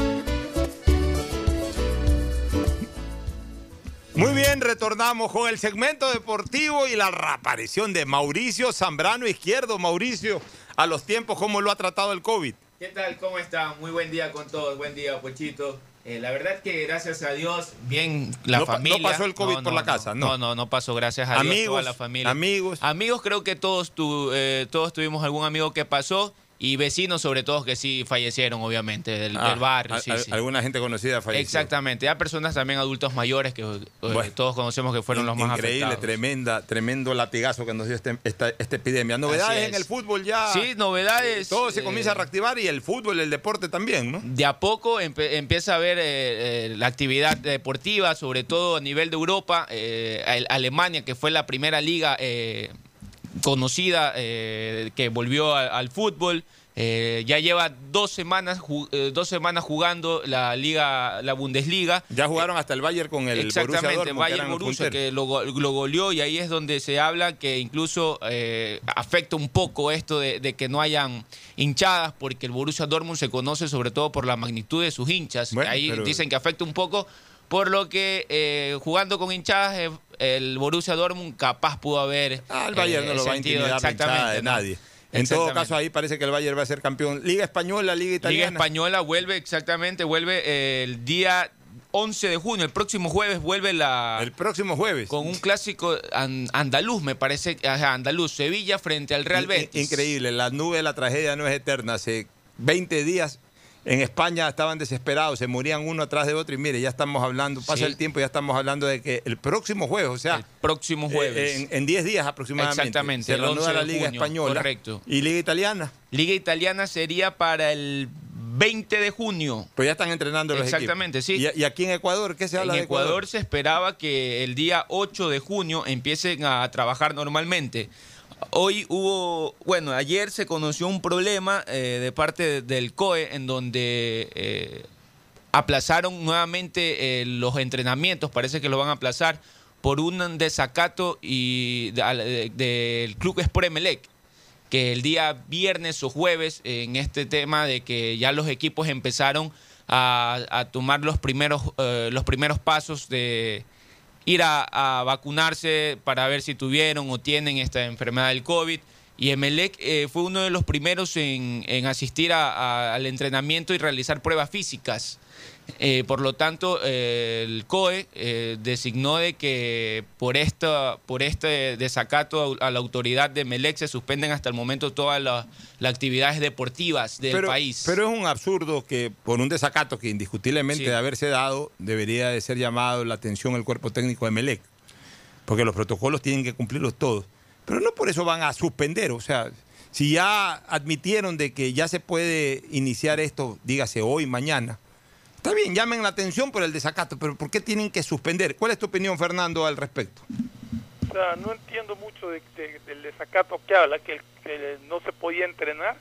Muy bien, retornamos con el segmento deportivo y la reaparición de Mauricio Zambrano Izquierdo. Mauricio, a los tiempos, ¿cómo lo ha tratado el COVID? ¿Qué tal? ¿Cómo están? Muy buen día con todos. Buen día, Pochito. Eh, la verdad que gracias a Dios, bien la No familia. no pasó el COVID por la casa, ¿no? No, no, no pasó, gracias a Dios. Amigos, toda la familia. amigos. Amigos, creo que todos, tu- eh, todos tuvimos algún amigo que pasó y vecinos, sobre todo, que sí fallecieron, obviamente, del, Ah, del barrio. sí, al- sí. Alguna gente conocida falleció. Exactamente. Hay personas también adultos mayores que eh, todos conocemos que fueron los más Increíble, afectados. tremenda, tremendo latigazo que nos dio este- esta, esta epidemia. Novedades en el fútbol ya. Sí, novedades. Todo se eh, comienza a reactivar y el fútbol, el deporte también, ¿no? de a poco empieza a haber eh, la actividad deportiva, sobre todo a nivel de Europa. Ale- Alemania, que fue la primera liga eh, conocida eh, que volvió a- al fútbol. eh, ya lleva dos semanas, eh, dos semanas jugando la liga, la Bundesliga. Ya jugaron hasta el Bayern con el Borussia Exactamente, Dortmund, que Bayern Borussia que lo, lo goleó y ahí es donde se habla que incluso eh, afecta un poco esto de, de que no hayan hinchadas porque el Borussia Dortmund se conoce sobre todo por la magnitud de sus hinchas. ahí pero- dicen que afecta un poco por lo que jugando con hinchadas el Borussia Dortmund capaz pudo haber Ah, el Bayern no eh, lo va a intimidar de ¿no? nadie. En todo caso, ahí parece que el Bayern va a ser campeón. Liga Española, Liga Liga Italiana. Española vuelve exactamente, vuelve eh, el día 11 de junio, el próximo jueves vuelve la... El próximo jueves. Con un clásico an- andaluz, me parece, ajá, andaluz, Sevilla frente al Real Betis. Increíble, la nube de la tragedia no es eterna. Hace 20 días en España estaban desesperados, se morían uno atrás de otro y mire, ya estamos hablando, pasa Sí. el tiempo, ya estamos hablando de que el próximo jueves, o sea, El próximo jueves. eh, en, en 10 días aproximadamente, Exactamente, se reanuda 11 la Liga junio, Española correcto. y Liga Italiana. Liga Italiana sería para el 20 de junio. Pues ya están entrenando los Exactamente, equipos. sí. ¿Y, y aquí en Ecuador qué se habla En de Ecuador? Ecuador se esperaba que el día 8 de junio empiecen a trabajar normalmente. Hoy hubo, bueno, ayer se conoció un problema eh, de parte de- del COE en donde eh, aplazaron nuevamente eh, los entrenamientos, parece que lo van a aplazar por un desacato y de- al- de- del Club Sport Emelec que el día viernes o jueves en este tema de que ya los equipos empezaron a, a tomar los primeros, los primeros pasos de ir a, vacunarse para ver si tuvieron o tienen esta enfermedad del COVID Y Emelec eh, fue uno de los primeros en, en asistir a- a- al entrenamiento y realizar pruebas físicas. Eh, por lo tanto, eh, el COE eh, designó de que por, esta, por este desacato a la autoridad de Melec se suspenden hasta el momento todas las, las actividades deportivas del pero, país. Pero es un absurdo que por un desacato que indiscutiblemente Sí. de haberse dado, debería de ser llamado la atención el cuerpo técnico de Melec. Porque los protocolos tienen que cumplirlos todos. Pero no por eso van a suspender. O sea, si ya admitieron de que ya se puede iniciar esto, dígase hoy, mañana. Está bien, llamen la atención por el desacato, pero ¿por qué tienen que suspender? ¿Cuál es tu opinión, Fernando, al respecto? O sea, no entiendo mucho de- de- del desacato que habla, que, el- que no se podía entrenar.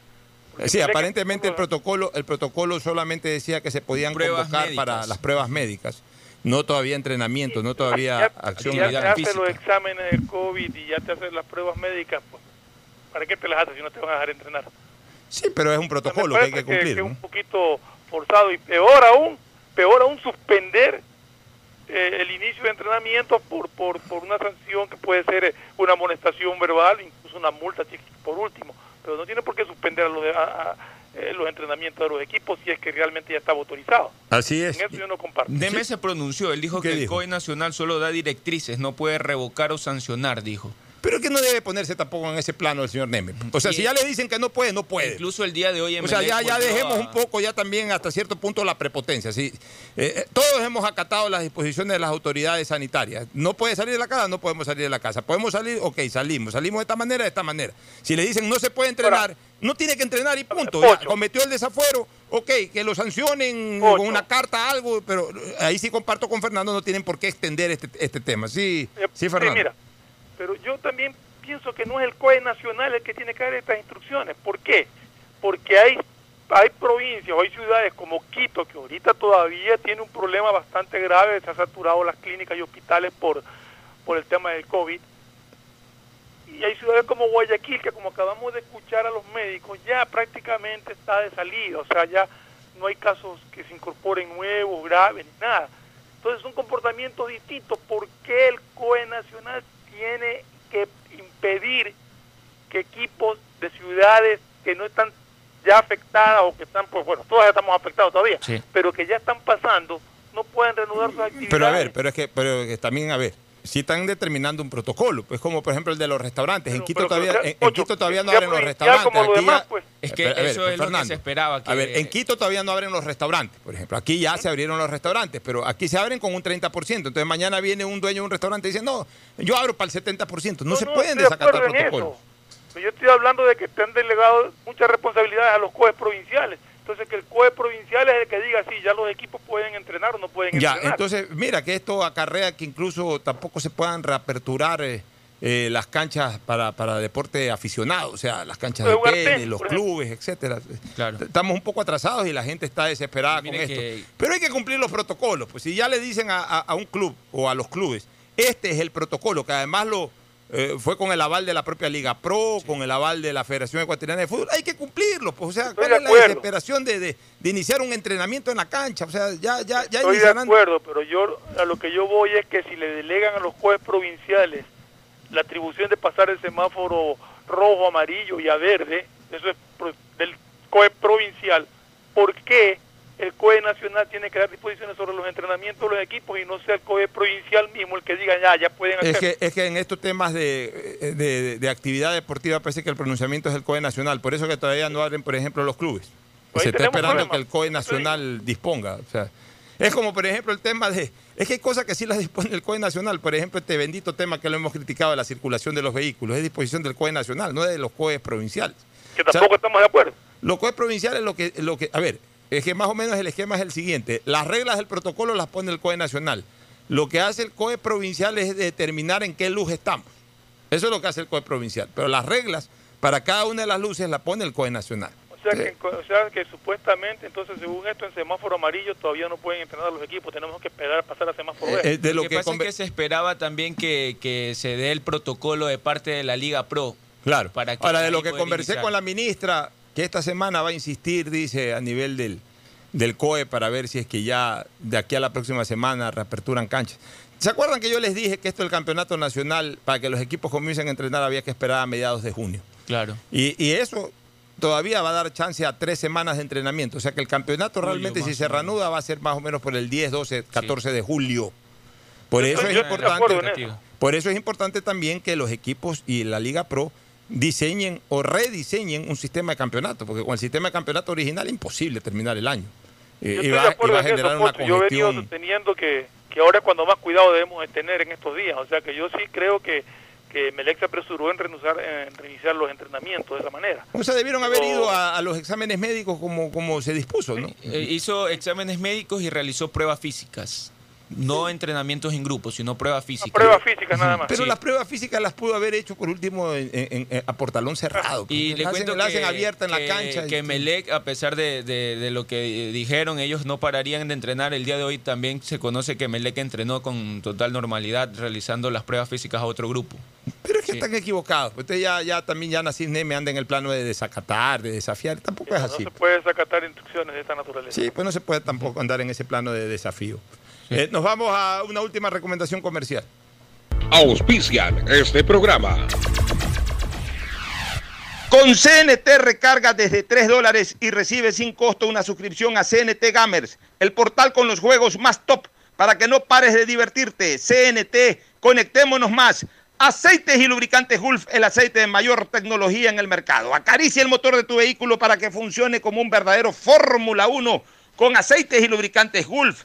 Sí, aparentemente el protocolo, el protocolo solamente decía que se podían Pruebas convocar médicas. para las pruebas médicas, no todavía entrenamiento, no todavía ya, acción ya te hace física. los exámenes del COVID y ya te hacen las pruebas médicas, pues, ¿para qué te las haces si no te van a dejar entrenar? Sí, pero es un protocolo que hay que cumplir. que un poquito forzado y peor aún, peor aún suspender eh, el inicio de entrenamiento por, por, por una sanción que puede ser eh, una amonestación verbal, incluso una multa por último, pero no tiene por qué suspender a los, de- a- a, eh, los entrenamientos de los equipos si es que realmente ya estaba autorizado. Así es. En eso yo no comparto. Deme se pronunció, él dijo ¿Qué que el? COE nacional solo da directrices, no puede revocar o sancionar, dijo. Pero que no debe ponerse tampoco en ese plano el señor Neme. O sea, Sí. si ya le dicen que no puede, no puede. Incluso el día de hoy O sea, Emelec ya, dejemos a- un poco ya también hasta cierto punto la prepotencia. ¿sí? Eh, eh, todos hemos acatado las disposiciones de las autoridades sanitarias. No puede salir de la casa, no podemos salir de la casa. Podemos salir, ok, salimos. Salimos de esta manera, de esta manera. Si le dicen no se puede entrenar, no tiene que entrenar y punto. Ya, cometió el desafuero, ok, que lo sancionen con una carta, algo, pero eh, ahí sí comparto con Fernando, no tienen por qué extender este, este tema. Sí, sí, Eh, Sí, Fernando. mira, pero yo también pienso que no es el COE nacional el que tiene que dar estas instrucciones. ¿Por qué? Porque hay, hay provincias hay ciudades como Quito, que ahorita todavía tiene un problema bastante grave, se han saturado las clínicas y hospitales por, por el tema del COVID. Y hay ciudades como Guayaquil, que como acabamos de escuchar a los médicos, ya prácticamente está de salida, o sea, ya no hay casos que se incorporen nuevos, graves, ni nada. Entonces son comportamientos distintos. ¿Por qué el COE nacional tiene que impedir que equipos de ciudades que no están ya afectadas o que están, pues bueno, todas estamos afectados todavía, Sí. pero que ya están pasando, no pueden reanudar sus actividades? Pero a ver, pero es que, pero que también, a ver, si están determinando un protocolo, pues como por ejemplo el de los restaurantes. en Quito pero- todavía, pero, en, Quito todavía no abren los provincial restaurantes. como lo aquí demás, ya- pues. Es que a ver, eso es lo que Fernando, se esperaba. Que... A ver, en Quito todavía no abren los restaurantes, por ejemplo. Aquí ya se abrieron los restaurantes, pero aquí se abren con un 30%. Entonces mañana viene un dueño de un restaurante y dice, no, yo abro para el 70%. No, se pueden desacatar protocolos. yo estoy hablando de que te han delegado muchas responsabilidades a los COE provinciales. Entonces que el COE provincial es el que diga si ya los equipos pueden entrenar o no pueden Ya, entrenar. entonces, mira que esto acarrea que incluso tampoco se puedan reaperturar eh, eh, las canchas para, para deporte aficionado, o sea, las canchas de tenis, los clubes, etcétera. Estamos un poco atrasados y la gente está desesperada con esto. que- Pero hay que cumplir los protocolos. Pues si ya le dicen a, a- a un club o a los clubes, este es el protocolo, que además lo eh, fue con el aval de la propia Liga Pro, con el aval de la Federación Ecuatoriana de Fútbol, hay que cumplirlo. Pues, o sea, ¿cuál de es la desesperación de, de- de iniciar un entrenamiento en la cancha? O sea, ya, ya, ya Estoy de iniciarán- acuerdo, pero yo a lo que yo voy es que si le delegan a los COE provinciales la atribución de pasar el semáforo rojo, amarillo y a verde, eso es pro- del COE provincial, ¿por qué el COE nacional tiene que dar disposiciones sobre los entrenamientos de los equipos y no sea el COE provincial mismo el que diga ya, ya pueden hacer? Es que, es que en estos temas de, de- de- de actividad deportiva parece que el pronunciamiento es el COE nacional. Por eso que todavía no abren, por ejemplo, los clubes. Pues Se está esperando problemas. que el COE nacional disponga. O sea, es como, por ejemplo, el tema de... Es que hay cosas que sí las dispone el COE nacional. Por ejemplo, este bendito tema que lo hemos criticado de la circulación de los vehículos. Es disposición del COE nacional, no de los COE provinciales. Que tampoco estamos de acuerdo. Los COE provinciales lo que, lo que... A ver, es que más o menos el esquema es el siguiente. Las reglas del protocolo las pone el COE nacional. Lo que hace el COE provincial es determinar en qué luz estamos. Eso es lo que hace el COE provincial. Pero las reglas para cada una de las luces las pone el COE nacional. O sea, que, o sea que supuestamente, entonces, según esto, en semáforo amarillo todavía no pueden entrenar los equipos. Tenemos que esperar a pasar a semáforo verde. Eh, de lo lo que, que pasa conver- es que se esperaba también que, que se dé el protocolo de parte de la Liga Pro. Claro. Para que Ahora, de lo que conversé iniciar. con la ministra, que esta semana va a insistir, dice, a nivel del, del COE para ver si es que ya de aquí a la próxima semana reaperturan canchas. ¿Se acuerdan que yo les dije que esto del campeonato nacional, para que los equipos comiencen a entrenar, había que esperar a mediados de junio? Claro. Y, y eso todavía va a dar chance a tres semanas de entrenamiento. O sea que el campeonato Julio, realmente, si se reanuda, va a ser más o menos por el 10, 12, 14 de julio. Por Yo eso, estoy es importante, por eso es importante también que los equipos y la Liga Pro diseñen o rediseñen un sistema de campeonato, porque con el sistema de campeonato original es imposible terminar el año. Eh, Yo y estoy va, de y acuerdo va a eso, generar una Pocho. Yo he venido congestión. sosteniendo que, que ahora es cuando más cuidado debemos de tener en estos días. O sea que yo sí creo que, que Melec se apresuró en reiniciar, en reiniciar los entrenamientos de esa manera. O sea, debieron haber ido a, a los exámenes médicos como, como se dispuso, ¿no? Eh, hizo exámenes médicos y realizó pruebas físicas. No entrenamientos en grupo, sino pruebas físicas. Pruebas físicas nada más. Pero Sí. las pruebas físicas las pudo haber hecho por último en- en- en- a portalón cerrado. Y porque le hacen- cuento la hacen que, abierta en que- la cancha. que y- Melec, a pesar de, de- de lo que eh, dijeron, ellos no pararían de entrenar. El día de hoy también se conoce que Melec entrenó con total normalidad, realizando las pruebas físicas a otro grupo. Pero es que están equivocados. Ustedes ya, ya también ya Nacís Neme anda en el plano de desacatar, de desafiar. Tampoco es No así. se puede desacatar instrucciones de esta naturaleza. Sí, pues no se puede tampoco andar en ese plano de desafío. Eh, nos vamos a una última recomendación comercial. Auspician este programa. Con CNT recarga desde 3 dólares y recibe sin costo una suscripción a CNT Gamers, el portal con los juegos más top para que no pares de divertirte. CNT, conectémonos más. Aceites y lubricantes Gulf, el aceite de mayor tecnología en el mercado. Acaricia el motor de tu vehículo para que funcione como un verdadero Fórmula 1 con aceites y lubricantes Gulf.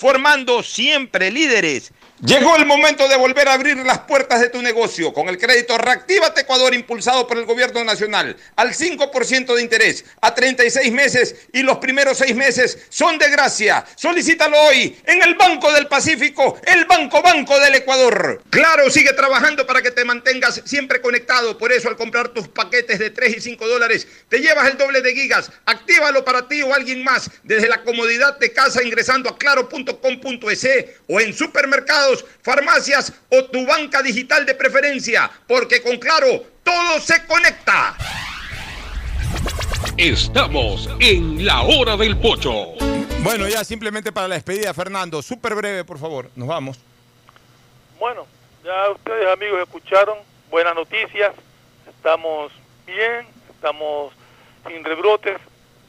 formando siempre líderes. Llegó el momento de volver a abrir las puertas de tu negocio con el crédito Reactívate Ecuador impulsado por el gobierno nacional al 5% de interés a 36 meses y los primeros 6 meses son de gracia. Solicítalo hoy en el Banco del Pacífico, el Banco Banco del Ecuador. Claro, sigue trabajando para que te mantengas siempre conectado. Por eso al comprar tus paquetes de 3 y 5 dólares te llevas el doble de gigas. Actívalo para ti o alguien más desde la comodidad de casa ingresando a claro.com.es o en supermercados, farmacias o tu banca digital de preferencia. Porque con Claro todo se conecta. Estamos en la hora del pocho. Bueno, ya simplemente para la despedida, Fernando, súper breve, por favor. Nos vamos. Bueno, ya ustedes amigos escucharon buenas noticias, estamos bien, estamos sin rebrotes,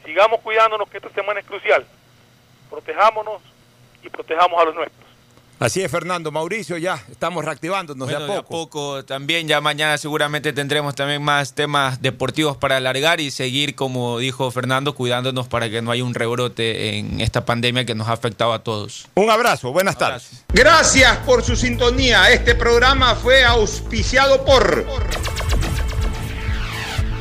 sigamos cuidándonos que esta semana es crucial, protejámonos y protejamos a los nuestros. Así es, Fernando. Mauricio, ya estamos reactivándonos Bueno, de a poco. poco también. Ya mañana seguramente tendremos también más temas deportivos para alargar y seguir, como dijo Fernando, cuidándonos para que no haya un rebrote en esta pandemia que nos ha afectado a todos. Un abrazo, buenas tardes. Gracias por su sintonía. Este programa fue auspiciado por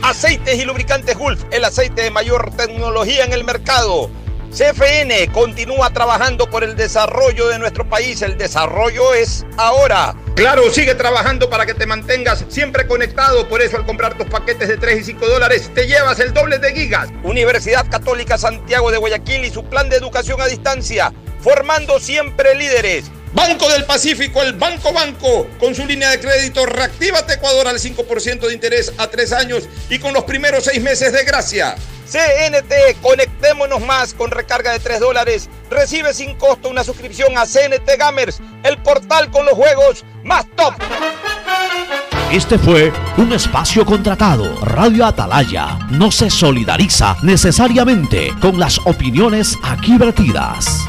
Aceites y Lubricantes Gulf, el aceite de mayor tecnología en el mercado. CFN continúa trabajando por el desarrollo de nuestro país. El desarrollo es ahora. Claro, sigue trabajando para que te mantengas siempre conectado. Por eso al comprar tus paquetes de 3 y 5 dólares te llevas el doble de gigas. Universidad Católica Santiago de Guayaquil y su plan de educación a distancia. Formando siempre líderes. Banco del Pacífico, el Banco Banco, con su línea de crédito Reactívate Ecuador al 5% de interés a 3 años y con los primeros 6 meses de gracia. CNT, conectémonos más con recarga de 3 dólares. Recibe sin costo una suscripción a CNT Gamers, el portal con los juegos más top. Este fue un espacio contratado. Radio Atalaya no se solidariza necesariamente con las opiniones aquí vertidas.